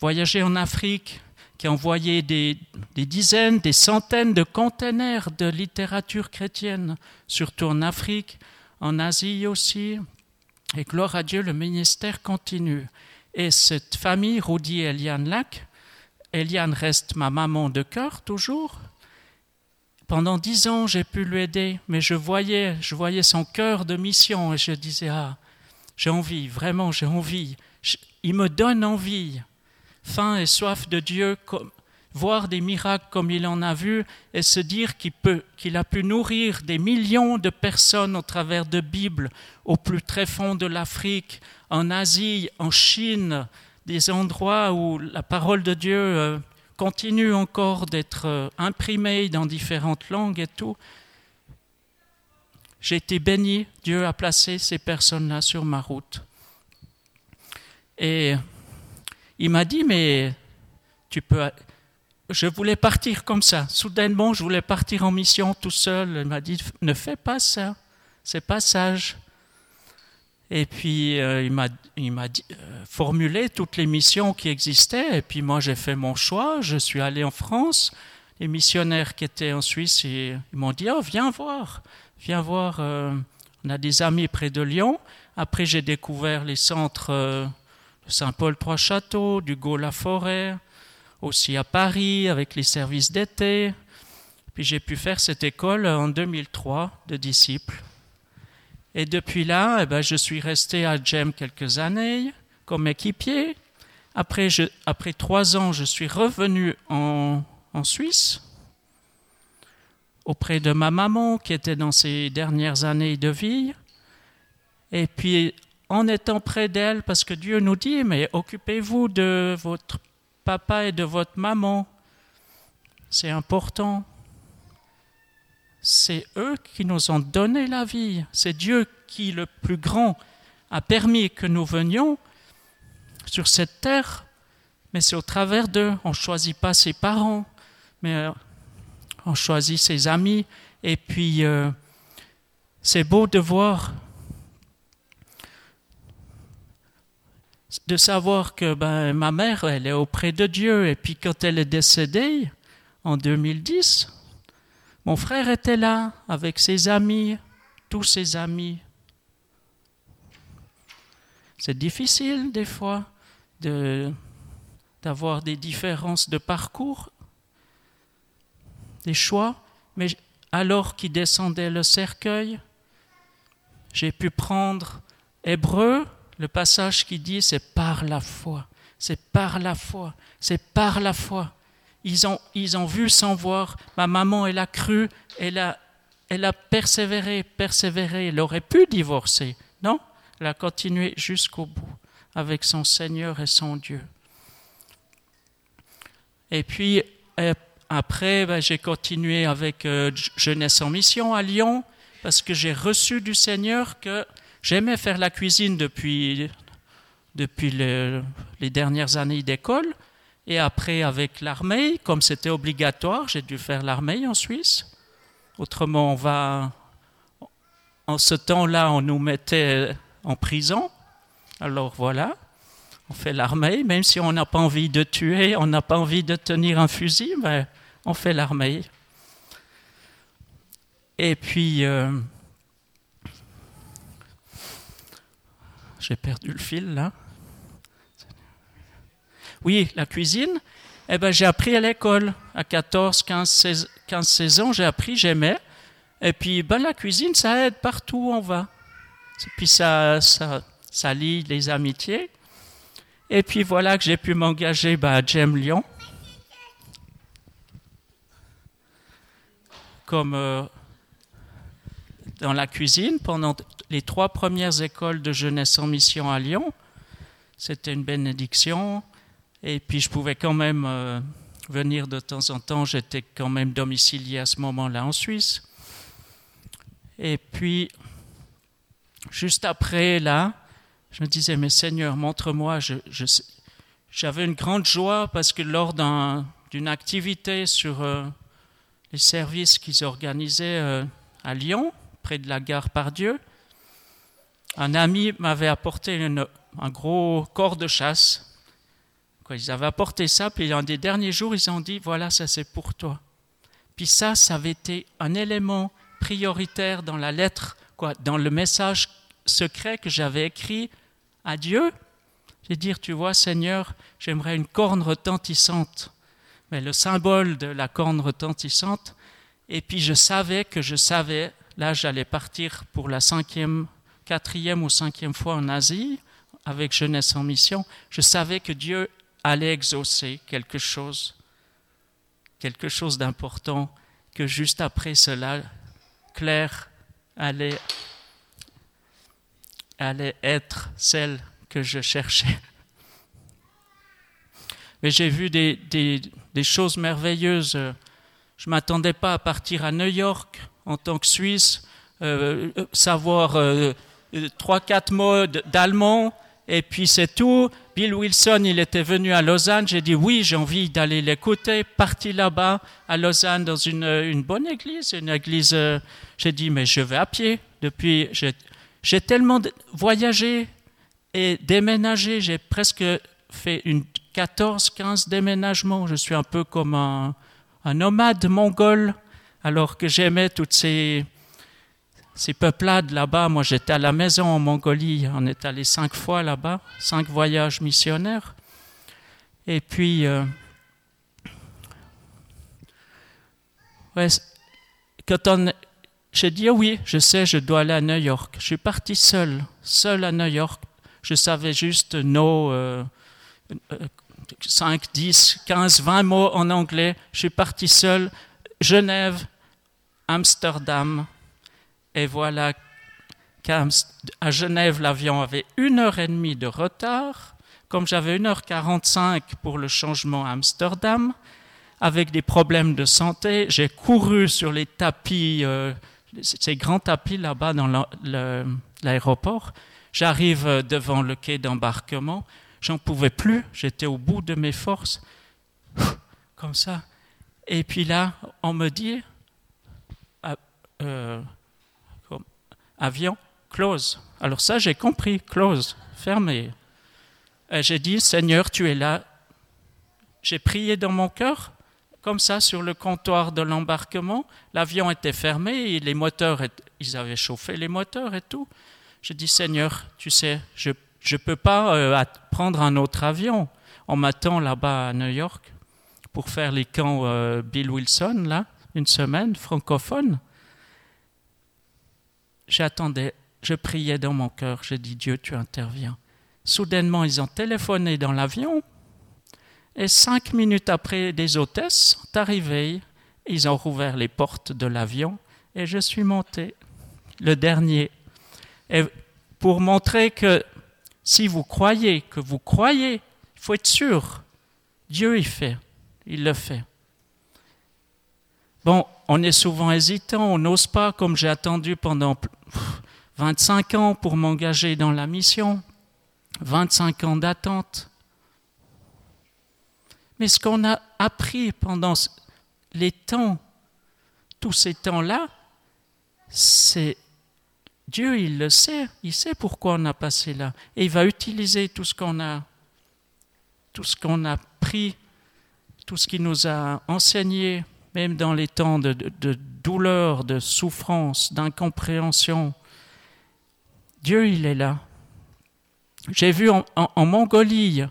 voyagé en Afrique, qui a envoyé des, dizaines, des centaines de containers de littérature chrétienne, surtout en Afrique, en Asie aussi. Et gloire à Dieu, le ministère continue. Et cette famille, Rudy et Eliane Lac, Eliane reste ma maman de cœur toujours. Pendant dix ans, j'ai pu l'aider, mais je voyais, je voyais son cœur de mission et je disais ah, j'ai envie, vraiment, j'ai envie. il me donne envie, faim et soif de Dieu, voir des miracles comme il en a vu et se dire qu'il peut, qu'il a pu nourrir des millions de personnes au travers de Bibles au plus fond de l'Afrique, en Asie, en Chine, des endroits où la parole de Dieu euh, continue encore d'être euh, imprimée dans différentes langues et tout. J'ai été béni, Dieu a placé ces personnes-là sur ma route. Et il m'a dit, mais tu peux... Je voulais partir comme ça. Soudainement, je voulais partir en mission tout seul. Il m'a dit, ne fais pas ça. C'est pas sage. Et puis, euh, il m'a, euh, formulé toutes les missions qui existaient. Et puis, moi, j'ai fait mon choix. Je suis allé en France. Les missionnaires qui étaient en Suisse, ils, m'ont dit Oh, viens voir. Viens voir. Euh, on a des amis près de Lyon. Après, j'ai découvert les centres de Saint-Paul-Trois-Châteaux, du Gaulle-la-Forêt, aussi à Paris avec les services d'été. Puis, j'ai pu faire cette école en 2003 de disciples. Et depuis là, eh ben, je suis resté à GEM quelques années comme équipier. Après, après trois ans, je suis revenu en, en Suisse auprès de ma maman qui était dans ses dernières années de vie. Et puis, en étant près d'elle, parce que Dieu nous dit, mais occupez-vous de votre papa et de votre maman. C'est important c'est eux qui nous ont donné la vie. C'est Dieu qui, le plus grand, a permis que nous venions sur cette terre, mais c'est au travers d'eux. On ne choisit pas ses parents, mais euh, on choisit ses amis. Et puis, euh, c'est beau de voir, de savoir que ben, ma mère, elle est auprès de Dieu. Et puis, quand elle est décédée, en 2010, mon frère était là avec ses amis, tous ses amis. C'est difficile des fois d'avoir des différences de parcours, des choix, mais alors qu'il descendait le cercueil, j'ai pu prendre Hébreu, le passage qui dit c'est par la foi, c'est par la foi, c'est par la foi ils ont, ils ont vu sans voir. Ma maman, elle a cru, elle a, elle a persévéré, persévéré. Elle aurait pu divorcer, non? Elle a continué jusqu'au bout avec son Seigneur et son Dieu. Et puis, euh, après, ben, j'ai continué avec euh, Jeunesse en Mission à Lyon, parce que j'ai reçu du Seigneur que j'aimais faire la cuisine depuis, depuis les dernières années d'école, et après, avec l'armée, comme c'était obligatoire, j'ai dû faire l'armée en Suisse. Autrement, on va. En ce temps-là, on nous mettait en prison. Alors voilà, on fait l'armée, même si on n'a pas envie de tuer, on n'a pas envie de tenir un fusil, mais on fait l'armée. Et puis, euh, j'ai perdu le fil là. Oui, la cuisine. Eh ben, j'ai appris à l'école à 14, 15, 16, 15, 16 ans. J'ai appris, j'aimais. Et puis, ben, la cuisine, ça aide partout où on va. Et puis, ça, ça, ça lie les amitiés. Et puis, voilà que j'ai pu m'engager ben, à Gem Lyon. Comme euh, dans la cuisine pendant les trois premières écoles de jeunesse en mission à Lyon. C'était une bénédiction. Et puis je pouvais quand même euh, venir de temps en temps. J'étais quand même domicilié à ce moment-là en Suisse. Et puis, juste après, là, je me disais, mais Seigneur, montre-moi. J'avais une grande joie parce que lors d'une activité sur euh, les services qu'ils organisaient euh, à Lyon, près de la gare Pardieu, un ami m'avait apporté un gros corps de chasse. Ils avaient apporté ça, puis un des derniers jours, ils ont dit, voilà, ça c'est pour toi. Puis ça, ça avait été un élément prioritaire dans la lettre, quoi, dans le message secret que j'avais écrit à Dieu. J'ai dit, tu vois, Seigneur, j'aimerais une corne retentissante. Mais le symbole de la corne retentissante, et puis je savais que je savais Là, j'allais partir pour la cinquième, quatrième ou cinquième fois en Asie avec Jeunesse en Mission. Je savais que Dieu allait exaucer quelque chose, quelque chose d'important, que juste après cela, Claire allait, allait être celle que je cherchais. Mais j'ai vu des, des, choses merveilleuses. Je ne m'attendais pas à partir à New York en tant que Suisse, euh, euh, savoir euh, trois, quatre mots d'allemand, et puis c'est tout. Bill Wilson, il était venu à Lausanne. J'ai dit oui, j'ai envie d'aller l'écouter. Parti là-bas à Lausanne dans une, bonne église, une église. j'ai dit mais je vais à pied. Depuis, j'ai tellement voyagé et déménagé. J'ai presque fait une 14, 15 déménagements. Je suis un peu comme un, un nomade mongol alors que j'aimais toutes ces, ces peuplades là-bas. Moi, j'étais à la maison en Mongolie. On est allé cinq fois là-bas, cinq voyages missionnaires. Et puis, euh, quand on, j'ai dit oui, je sais, je dois aller à New York. Je suis parti seul, seul à New York. Je savais juste nos euh, 5, 10, 15, 20 mots en anglais. Je suis parti seul. Genève, Amsterdam. Et voilà qu'à Genève, l'avion avait une heure et demie de retard. Comme j'avais une heure quarante-cinq pour le changement à Amsterdam, avec des problèmes de santé, j'ai couru sur les tapis, euh, ces grands tapis là-bas dans l'aéroport. J'arrive devant le quai d'embarquement. J'en pouvais plus. J'étais au bout de mes forces. Comme ça. Et puis là, on me dit, euh, avion, close. Alors ça, j'ai compris, close, fermé. J'ai dit, Seigneur, tu es là. J'ai prié dans mon cœur, comme ça, sur le comptoir de l'embarquement. L'avion était fermé, les moteurs, ils avaient chauffé les moteurs et tout. J'ai dit, Seigneur, tu sais, je ne peux pas euh, prendre un autre avion. On m'attend là-bas à New York pour faire les camps euh, Bill Wilson, là, une semaine, francophone j'attendais, je priais dans mon cœur, j'ai dit Dieu, tu interviens. Soudainement, ils ont téléphoné dans l'avion, et cinq minutes après, des hôtesses sont arrivées, ils ont rouvert les portes de l'avion, et je suis monté, le dernier. Pour montrer que si vous croyez, que vous croyez, il faut être sûr, Dieu y fait, il le fait. Bon, on est souvent hésitant, on n'ose pas, comme j'ai attendu pendant 25 ans pour m'engager dans la mission, 25 ans d'attente. Mais ce qu'on a appris pendant les temps, tous ces temps-là, c'est Dieu, il le sait, il sait pourquoi on a passé là. Et il va utiliser tout ce qu'on a, tout ce qu'on a pris, tout ce qu'il nous a enseigné, même dans les temps de, douleur, de souffrance, d'incompréhension. Dieu, il est là. J'ai vu en, Mongolie,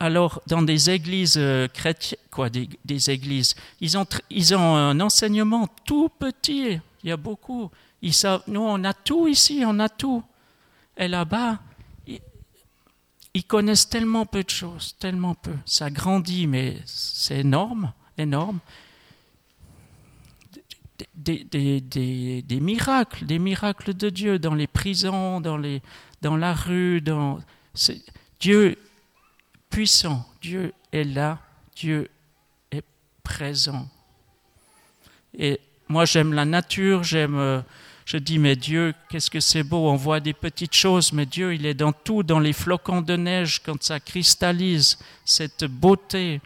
alors dans des églises euh, chrétiennes, quoi, des, églises, ils ont, ils ont un enseignement tout petit. Il y a beaucoup. Ils savent, nous, on a tout ici, on a tout. Et là-bas, ils connaissent tellement peu de choses, tellement peu. Ça grandit, mais c'est énorme, énorme. Des, des, des, miracles, des miracles de Dieu dans les prisons, dans, les, dans la rue. Dans, Dieu puissant, Dieu est là, Dieu est présent. Et moi j'aime la nature, j'aime euh, je dis, mais Dieu, qu'est-ce que c'est beau, on voit des petites choses, mais Dieu, il est dans tout, dans les flocons de neige, quand ça cristallise, cette beauté.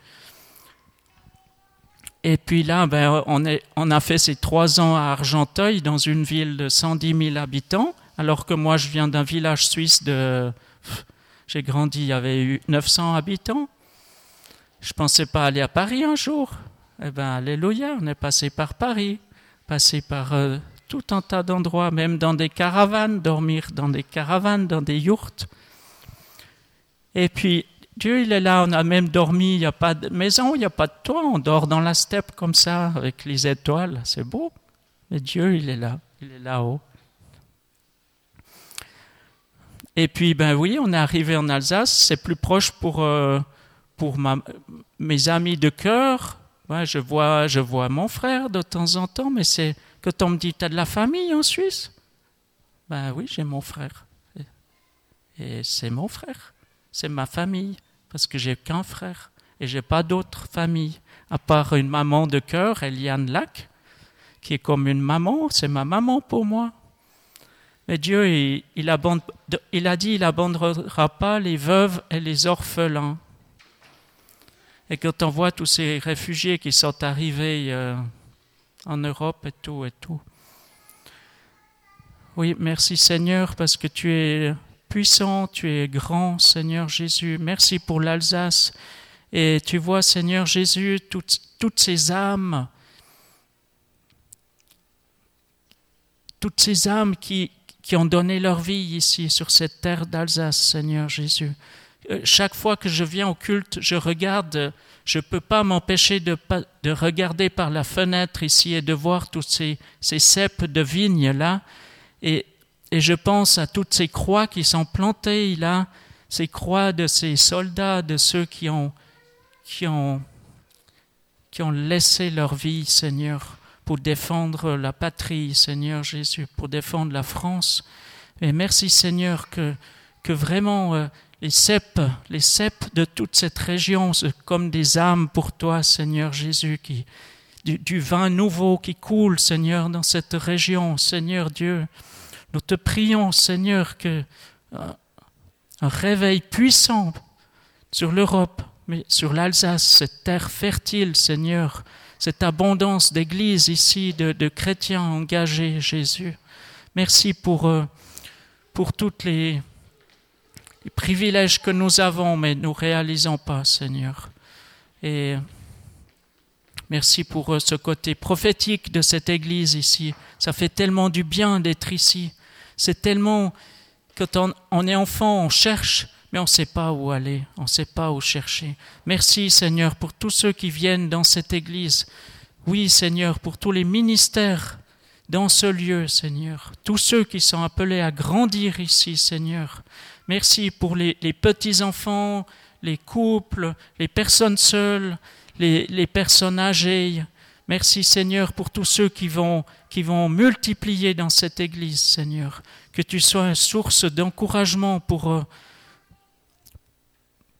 Et puis là, ben, on, a fait ces trois ans à Argenteuil, dans une ville de 110 000 habitants, alors que moi, je viens d'un village suisse de... J'ai grandi, il y avait eu 900 habitants. Je pensais pas aller à Paris un jour. Eh bien, alléluia, on est passé par Paris, passé par euh, tout un tas d'endroits, même dans des caravanes, dormir dans des caravanes, dans des yourtes. Et puis, Dieu, il est là, on a même dormi, il n'y a pas de maison, il n'y a pas de toit, on dort dans la steppe comme ça, avec les étoiles, c'est beau. Mais Dieu, il est là, il est là-haut. Et puis, ben oui, on est arrivé en Alsace, c'est plus proche pour, euh, mes amis de cœur. Je, vois, je vois mon frère de temps en temps, mais c'est quand on me dit, tu de la famille en Suisse? Ben oui, j'ai mon frère. Et c'est mon frère. C'est ma famille. Parce que j'ai qu'un frère. Et j'ai pas d'autre famille. À part une maman de cœur, Eliane Lac, qui est comme une maman. C'est ma maman pour moi. Mais Dieu, il, a dit, il abandonnera pas les veuves et les orphelins. Et quand on voit tous ces réfugiés qui sont arrivés euh, en Europe et tout et tout. Oui, merci Seigneur parce que tu es puissant, tu es grand, Seigneur Jésus. Merci pour l'Alsace. Et tu vois, Seigneur Jésus, toutes, toutes ces âmes, toutes ces âmes qui, qui ont donné leur vie ici sur cette terre d'Alsace, Seigneur Jésus. Euh, chaque fois que je viens au culte, je regarde je ne peux pas m'empêcher de, de, regarder par la fenêtre ici et de voir tous ces, ces cèpes de vignes là. Et, et, je pense à toutes ces croix qui sont plantées là, ces croix de ces soldats, de ceux qui ont, qui ont, qui ont laissé leur vie, Seigneur, pour défendre la patrie, Seigneur Jésus, pour défendre la France. Et merci, Seigneur, que, que vraiment euh, les cèpes, les cèpes de toute cette région, comme des âmes pour toi, Seigneur Jésus, qui, du, vin nouveau qui coule, Seigneur, dans cette région, Seigneur Dieu. Nous te prions, Seigneur, que euh, un réveil puissant sur l'Europe, mais sur l'Alsace, cette terre fertile, Seigneur, cette abondance d'églises ici, de, chrétiens engagés, Jésus. Merci pour, euh, pour toutes les, les privilèges que nous avons, mais nous ne réalisons pas, Seigneur. Et merci pour euh, ce côté prophétique de cette Église ici. Ça fait tellement du bien d'être ici. C'est tellement, quand on, est enfant, on cherche, mais on ne sait pas où aller, on ne sait pas où chercher. Merci, Seigneur, pour tous ceux qui viennent dans cette Église. Oui, Seigneur, pour tous les ministères dans ce lieu, Seigneur. Tous ceux qui sont appelés à grandir ici, Seigneur. Merci pour les, petits-enfants, les couples, les personnes seules, les, personnes âgées. Merci Seigneur pour tous ceux qui vont, multiplier dans cette Église, Seigneur. Que tu sois une source d'encouragement pour, euh,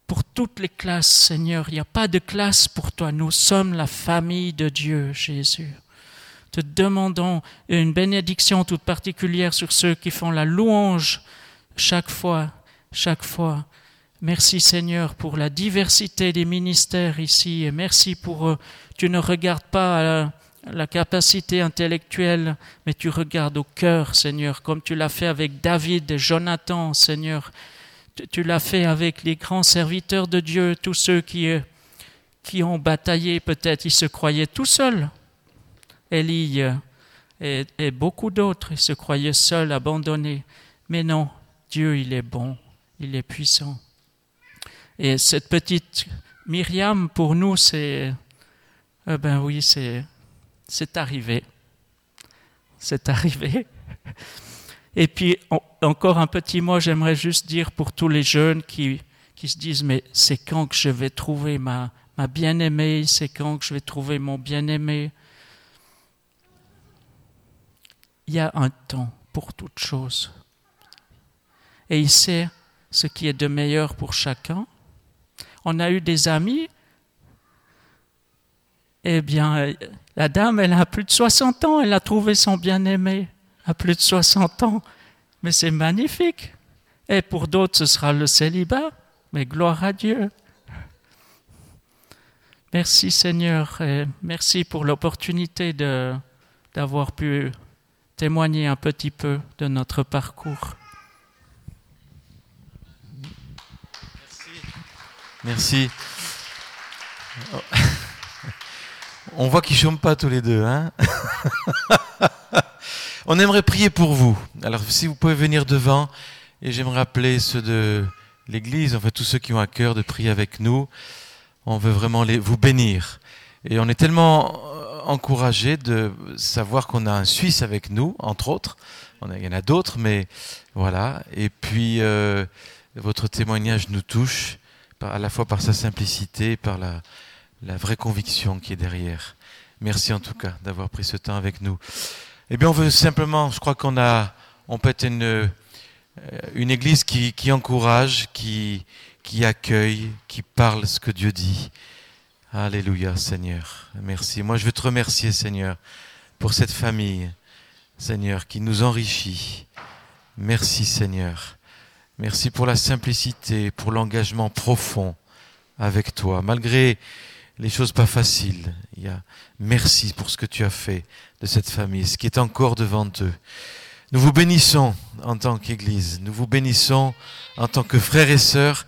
pour toutes les classes, Seigneur. Il n'y a pas de classe pour toi. Nous sommes la famille de Dieu, Jésus. Te demandons une bénédiction toute particulière sur ceux qui font la louange chaque fois chaque fois. Merci Seigneur pour la diversité des ministères ici et merci pour euh, tu ne regardes pas la, la capacité intellectuelle, mais tu regardes au cœur, Seigneur, comme tu l'as fait avec David et Jonathan, Seigneur. Tu, l'as fait avec les grands serviteurs de Dieu, tous ceux qui, euh, qui ont bataillé, peut-être ils se croyaient tout seuls. Élie et, et beaucoup d'autres, ils se croyaient seuls, abandonnés. Mais non, Dieu, il est bon, il est puissant. Et cette petite Myriam, pour nous, c'est, eh ben oui, c'est, c'est arrivé. C'est arrivé. Et puis, encore un petit mot, j'aimerais juste dire pour tous les jeunes qui, qui se disent, mais c'est quand que je vais trouver ma, ma bien-aimée, c'est quand que je vais trouver mon bien-aimé? Il y a un temps pour toute chose. Et il sait ce qui est de meilleur pour chacun. On a eu des amis. Eh bien, la dame, elle a plus de 60 ans, elle a trouvé son bien-aimé à plus de 60 ans. Mais c'est magnifique. Et pour d'autres, ce sera le célibat. Mais gloire à Dieu. Merci Seigneur et merci pour l'opportunité d'avoir pu témoigner un petit peu de notre parcours. Merci. On voit qu'ils ne chôment pas tous les deux. Hein <laughs> On aimerait prier pour vous. Alors si vous pouvez venir devant, et j'aimerais appeler ceux de l'Église, en fait tous ceux qui ont à cœur de prier avec nous. On veut vraiment les, vous bénir. Et on est tellement encouragé de savoir qu'on a un Suisse avec nous, entre autres. il y en a d'autres, mais voilà. Et puis, euh, votre témoignage nous touche à la fois par sa simplicité et par la, vraie conviction qui est derrière. Merci en tout cas d'avoir pris ce temps avec nous. Eh bien, on veut simplement, je crois qu'on a, on peut être une, euh, église qui, encourage, qui accueille, qui parle ce que Dieu dit. Alléluia, Seigneur. Merci. Moi, je veux te remercier, Seigneur, pour cette famille, Seigneur, qui nous enrichit. Merci, Seigneur. Merci pour la simplicité, pour l'engagement profond avec toi, malgré les choses pas faciles. Merci pour ce que tu as fait de cette famille, ce qui est encore devant eux. Nous vous bénissons en tant qu'Église, nous vous bénissons en tant que frères et sœurs,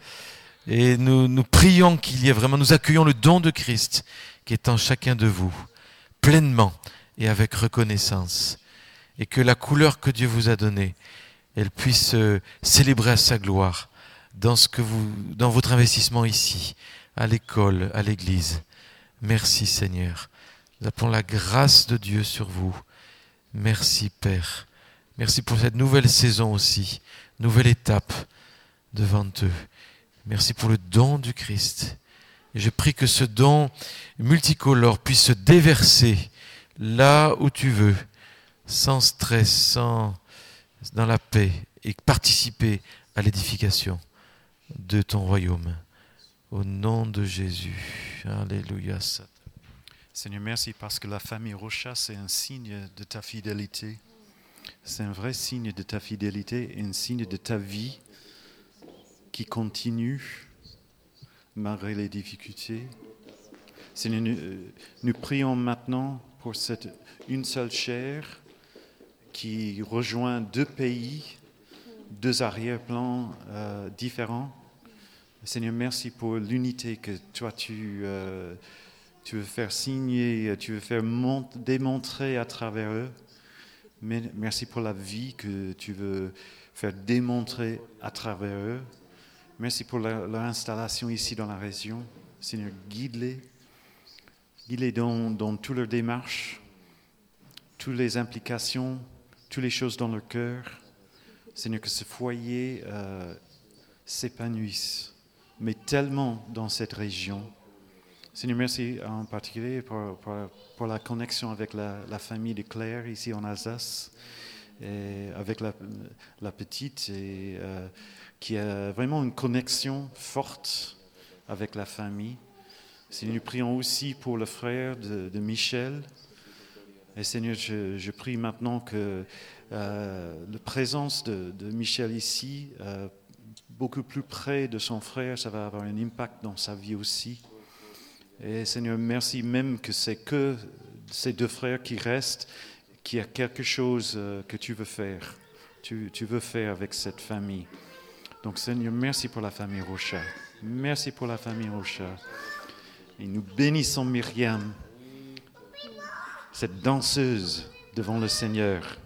et nous prions qu'il y ait vraiment, nous accueillons le don de Christ qui est en chacun de vous, pleinement et avec reconnaissance, et que la couleur que Dieu vous a donnée, elle puisse euh, célébrer à sa gloire dans, ce que vous, dans votre investissement ici, à l'école, à l'église. Merci Seigneur. Nous appelons la grâce de Dieu sur vous. Merci Père. Merci pour cette nouvelle saison aussi, nouvelle étape devant eux. Merci pour le don du Christ. Et je prie que ce don multicolore puisse se déverser là où tu veux, sans stress, sans dans la paix et participer à l'édification de ton royaume. Au nom de Jésus. Alléluia. Seigneur, merci parce que la famille Rocha, c'est un signe de ta fidélité. C'est un vrai signe de ta fidélité et un signe de ta vie qui continue malgré les difficultés. Seigneur, nous, euh, nous prions maintenant pour cette une seule chair qui rejoint deux pays, deux arrière-plans euh, différents. Seigneur, merci pour l'unité que toi tu, euh, tu veux faire signer, tu veux faire démontrer à travers eux. Merci pour la vie que tu veux faire démontrer à travers eux. Merci pour leur, installation ici dans la région. Seigneur, guide-les. Guide-les dans, dans toute leur démarche, toutes les implications, toutes les choses dans leur cœur. Seigneur, que ce foyer euh, s'épanouisse, mais tellement dans cette région. Seigneur, merci en particulier pour, pour, la connexion avec la, famille de Claire ici en Alsace, avec la, petite, et, euh, qui a vraiment une connexion forte avec la famille. Seigneur, nous prions aussi pour le frère de Michel, et Seigneur, je, prie maintenant que euh, la présence de, Michel ici, euh, beaucoup plus près de son frère, ça va avoir un impact dans sa vie aussi. Et Seigneur, merci même que c'est que ces deux frères qui restent, qu'il y a quelque chose euh, que tu veux faire. Tu, tu, veux faire avec cette famille. Donc Seigneur, merci pour la famille Rocha. Merci pour la famille Rocha. Et nous bénissons Myriam, cette danseuse devant le Seigneur,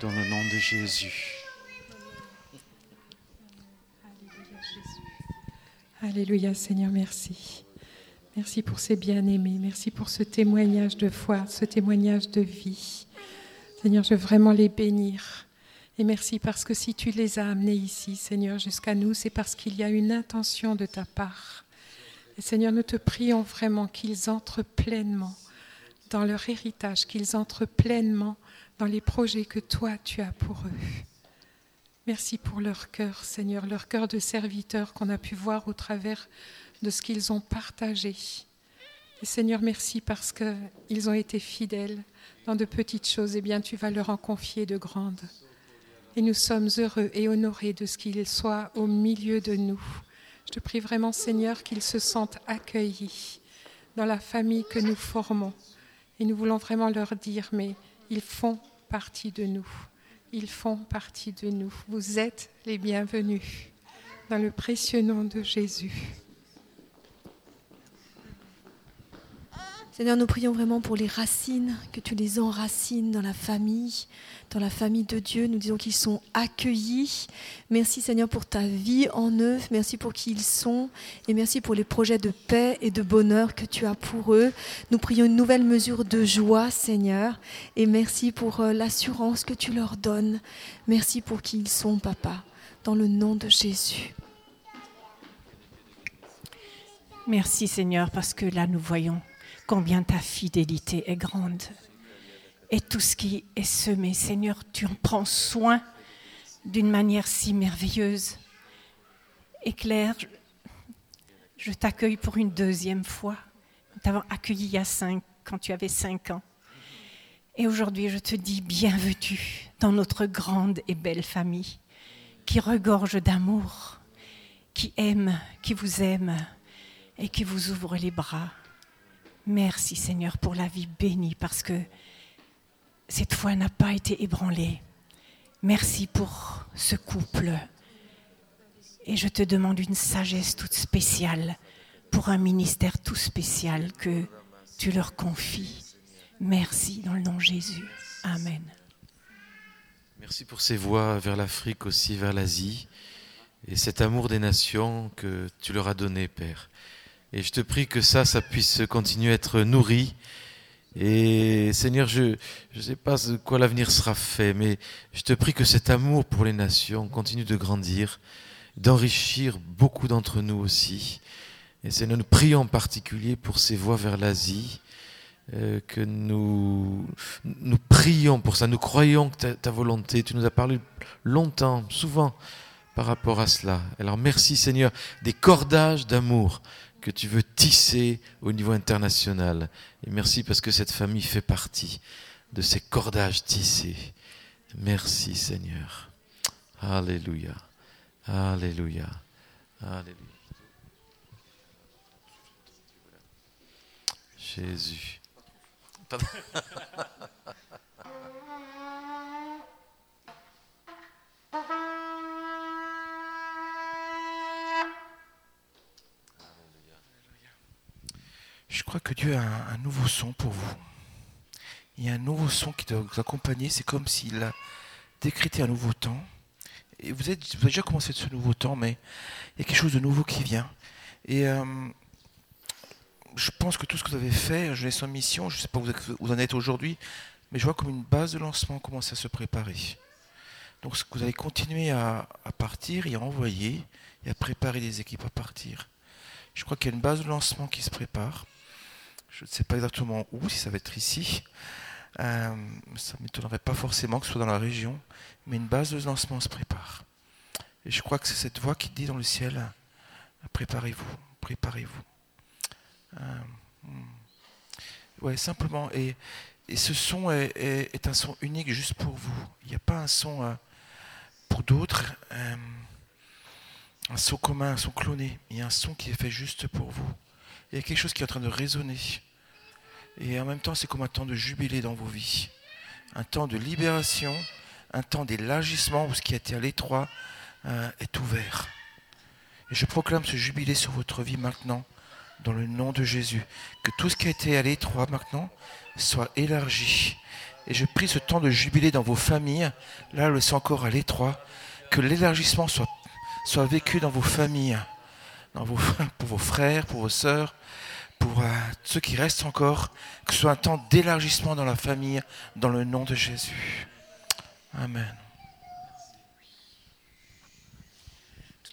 dans le nom de Jésus. Alléluia Seigneur, merci. Merci pour ces bien-aimés, merci pour ce témoignage de foi, ce témoignage de vie. Seigneur, je veux vraiment les bénir. Et merci parce que si tu les as amenés ici, Seigneur, jusqu'à nous, c'est parce qu'il y a une intention de ta part. Et Seigneur, nous te prions vraiment qu'ils entrent pleinement dans leur héritage, qu'ils entrent pleinement dans les projets que toi tu as pour eux. Merci pour leur cœur, Seigneur, leur cœur de serviteur qu'on a pu voir au travers de ce qu'ils ont partagé. Et Seigneur, merci parce qu'ils ont été fidèles dans de petites choses. Eh bien, tu vas leur en confier de grandes. Et nous sommes heureux et honorés de ce qu'ils soient au milieu de nous. Je te prie vraiment, Seigneur, qu'ils se sentent accueillis dans la famille que nous formons. Et nous voulons vraiment leur dire, mais ils font partie de nous. Ils font partie de nous. Vous êtes les bienvenus dans le précieux nom de Jésus. Seigneur, nous prions vraiment pour les racines, que tu les enracines dans la famille, dans la famille de Dieu. Nous disons qu'ils sont accueillis. Merci Seigneur pour ta vie en eux. Merci pour qui ils sont. Et merci pour les projets de paix et de bonheur que tu as pour eux. Nous prions une nouvelle mesure de joie, Seigneur. Et merci pour euh, l'assurance que tu leur donnes. Merci pour qui ils sont, Papa. Dans le nom de Jésus. Merci Seigneur, parce que là nous voyons combien ta fidélité est grande. Et tout ce qui est semé, Seigneur, tu en prends soin d'une manière si merveilleuse. Et Claire, je t'accueille pour une deuxième fois. Nous t'avons accueilli il y a cinq, quand tu avais cinq ans. Et aujourd'hui, je te dis bienvenue dans notre grande et belle famille qui regorge d'amour, qui aime, qui vous aime et qui vous ouvre les bras. Merci Seigneur pour la vie bénie parce que cette foi n'a pas été ébranlée. Merci pour ce couple. Et je te demande une sagesse toute spéciale pour un ministère tout spécial que tu leur confies. Merci dans le nom de Jésus. Amen. Merci pour ces voix vers l'Afrique aussi, vers l'Asie, et cet amour des nations que tu leur as donné, Père. Et je te prie que ça, ça puisse continuer à être nourri. Et Seigneur, je ne sais pas de quoi l'avenir sera fait, mais je te prie que cet amour pour les nations continue de grandir, d'enrichir beaucoup d'entre nous aussi. Et Seigneur, nous prions en particulier pour ces voies vers l'Asie, euh, que nous, nous prions pour ça, nous croyons que ta, ta volonté, tu nous as parlé longtemps, souvent par rapport à cela. Alors merci Seigneur des cordages d'amour que tu veux tisser au niveau international. Et merci parce que cette famille fait partie de ces cordages tissés. Merci Seigneur. Alléluia. Alléluia. Alléluia. Jésus. Je <laughs> que Dieu a un, nouveau son pour vous. Il y a un nouveau son qui doit vous accompagner. C'est comme s'il a décrété un nouveau temps. Et vous, êtes, vous avez déjà commencé ce nouveau temps, mais il y a quelque chose de nouveau qui vient. Et euh, je pense que tout ce que vous avez fait, Jeunesse en Mission, je ne sais pas où vous en êtes aujourd'hui, mais je vois comme une base de lancement commencer à se préparer. Donc vous allez continuer à, à partir et à envoyer et à préparer les équipes à partir. Je crois qu'il y a une base de lancement qui se prépare. Je ne sais pas exactement où, si ça va être ici. Euh, ça ne m'étonnerait pas forcément que ce soit dans la région, mais une base de lancement se prépare. Et je crois que c'est cette voix qui dit dans le ciel, préparez-vous, préparez-vous. Euh, ouais, simplement. Et, ce son est, un son unique juste pour vous. Il n'y a pas un son euh, pour d'autres, euh, un son commun, un son cloné. Il y a un son qui est fait juste pour vous. Il y a quelque chose qui est en train de résonner. Et en même temps, c'est comme un temps de jubilé dans vos vies. Un temps de libération, un temps d'élargissement où ce qui a été à l'étroit euh, est ouvert. Et je proclame ce jubilé sur votre vie maintenant, dans le nom de Jésus. Que tout ce qui a été à l'étroit maintenant soit élargi. Et je prie ce temps de jubilé dans vos familles, là où c'est encore à l'étroit, que l'élargissement soit, vécu dans vos familles, <laughs> pour vos frères, pour vos sœurs, pour euh, ceux qui restent encore, que ce soit un temps d'élargissement dans la famille, dans le nom de Jésus. Amen.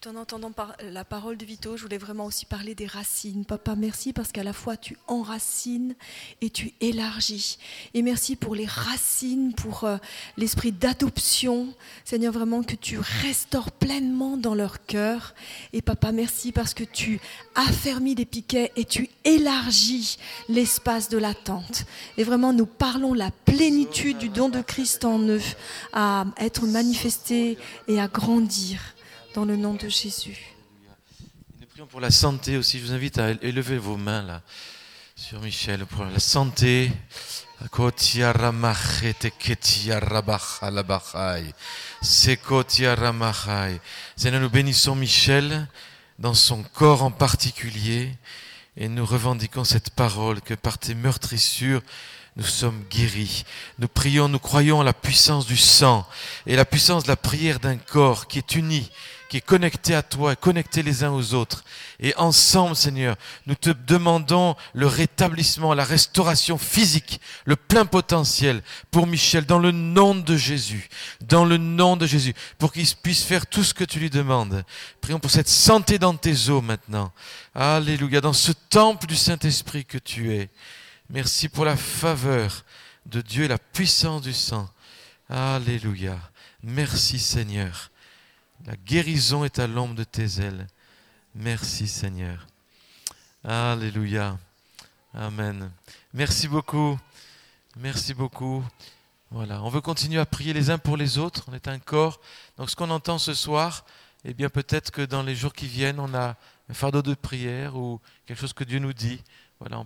En entendant la parole de Vito, je voulais vraiment aussi parler des racines. Papa, merci parce qu'à la fois tu enracines et tu élargis. Et merci pour les racines, pour euh, l'esprit d'adoption. Seigneur, vraiment que tu restaures pleinement dans leur cœur. Et papa, merci parce que tu affermis des piquets et tu élargis l'espace de l'attente. Et vraiment, nous parlons la plénitude du don de Christ en eux à être manifesté et à grandir dans le nom de Jésus. Nous prions pour la santé aussi. Je vous invite à élever vos mains là sur Michel pour la santé. Seigneur, nous bénissons Michel dans son corps en particulier et nous revendiquons cette parole que par tes meurtrissures, nous sommes guéris. Nous prions, nous croyons à la puissance du sang et la puissance de la prière d'un corps qui est uni, qui est connecté à toi, connecté les uns aux autres. Et ensemble, Seigneur, nous te demandons le rétablissement, la restauration physique, le plein potentiel pour Michel, dans le nom de Jésus, dans le nom de Jésus, pour qu'il puisse faire tout ce que tu lui demandes. Prions pour cette santé dans tes os maintenant. Alléluia, dans ce temple du Saint-Esprit que tu es. Merci pour la faveur de Dieu et la puissance du sang. Alléluia. Merci Seigneur. La guérison est à l'ombre de tes ailes. Merci Seigneur. Alléluia. Amen. Merci beaucoup. Merci beaucoup. Voilà. On veut continuer à prier les uns pour les autres. On est un corps. Donc ce qu'on entend ce soir, eh bien peut-être que dans les jours qui viennent, on a un fardeau de prière ou quelque chose que Dieu nous dit.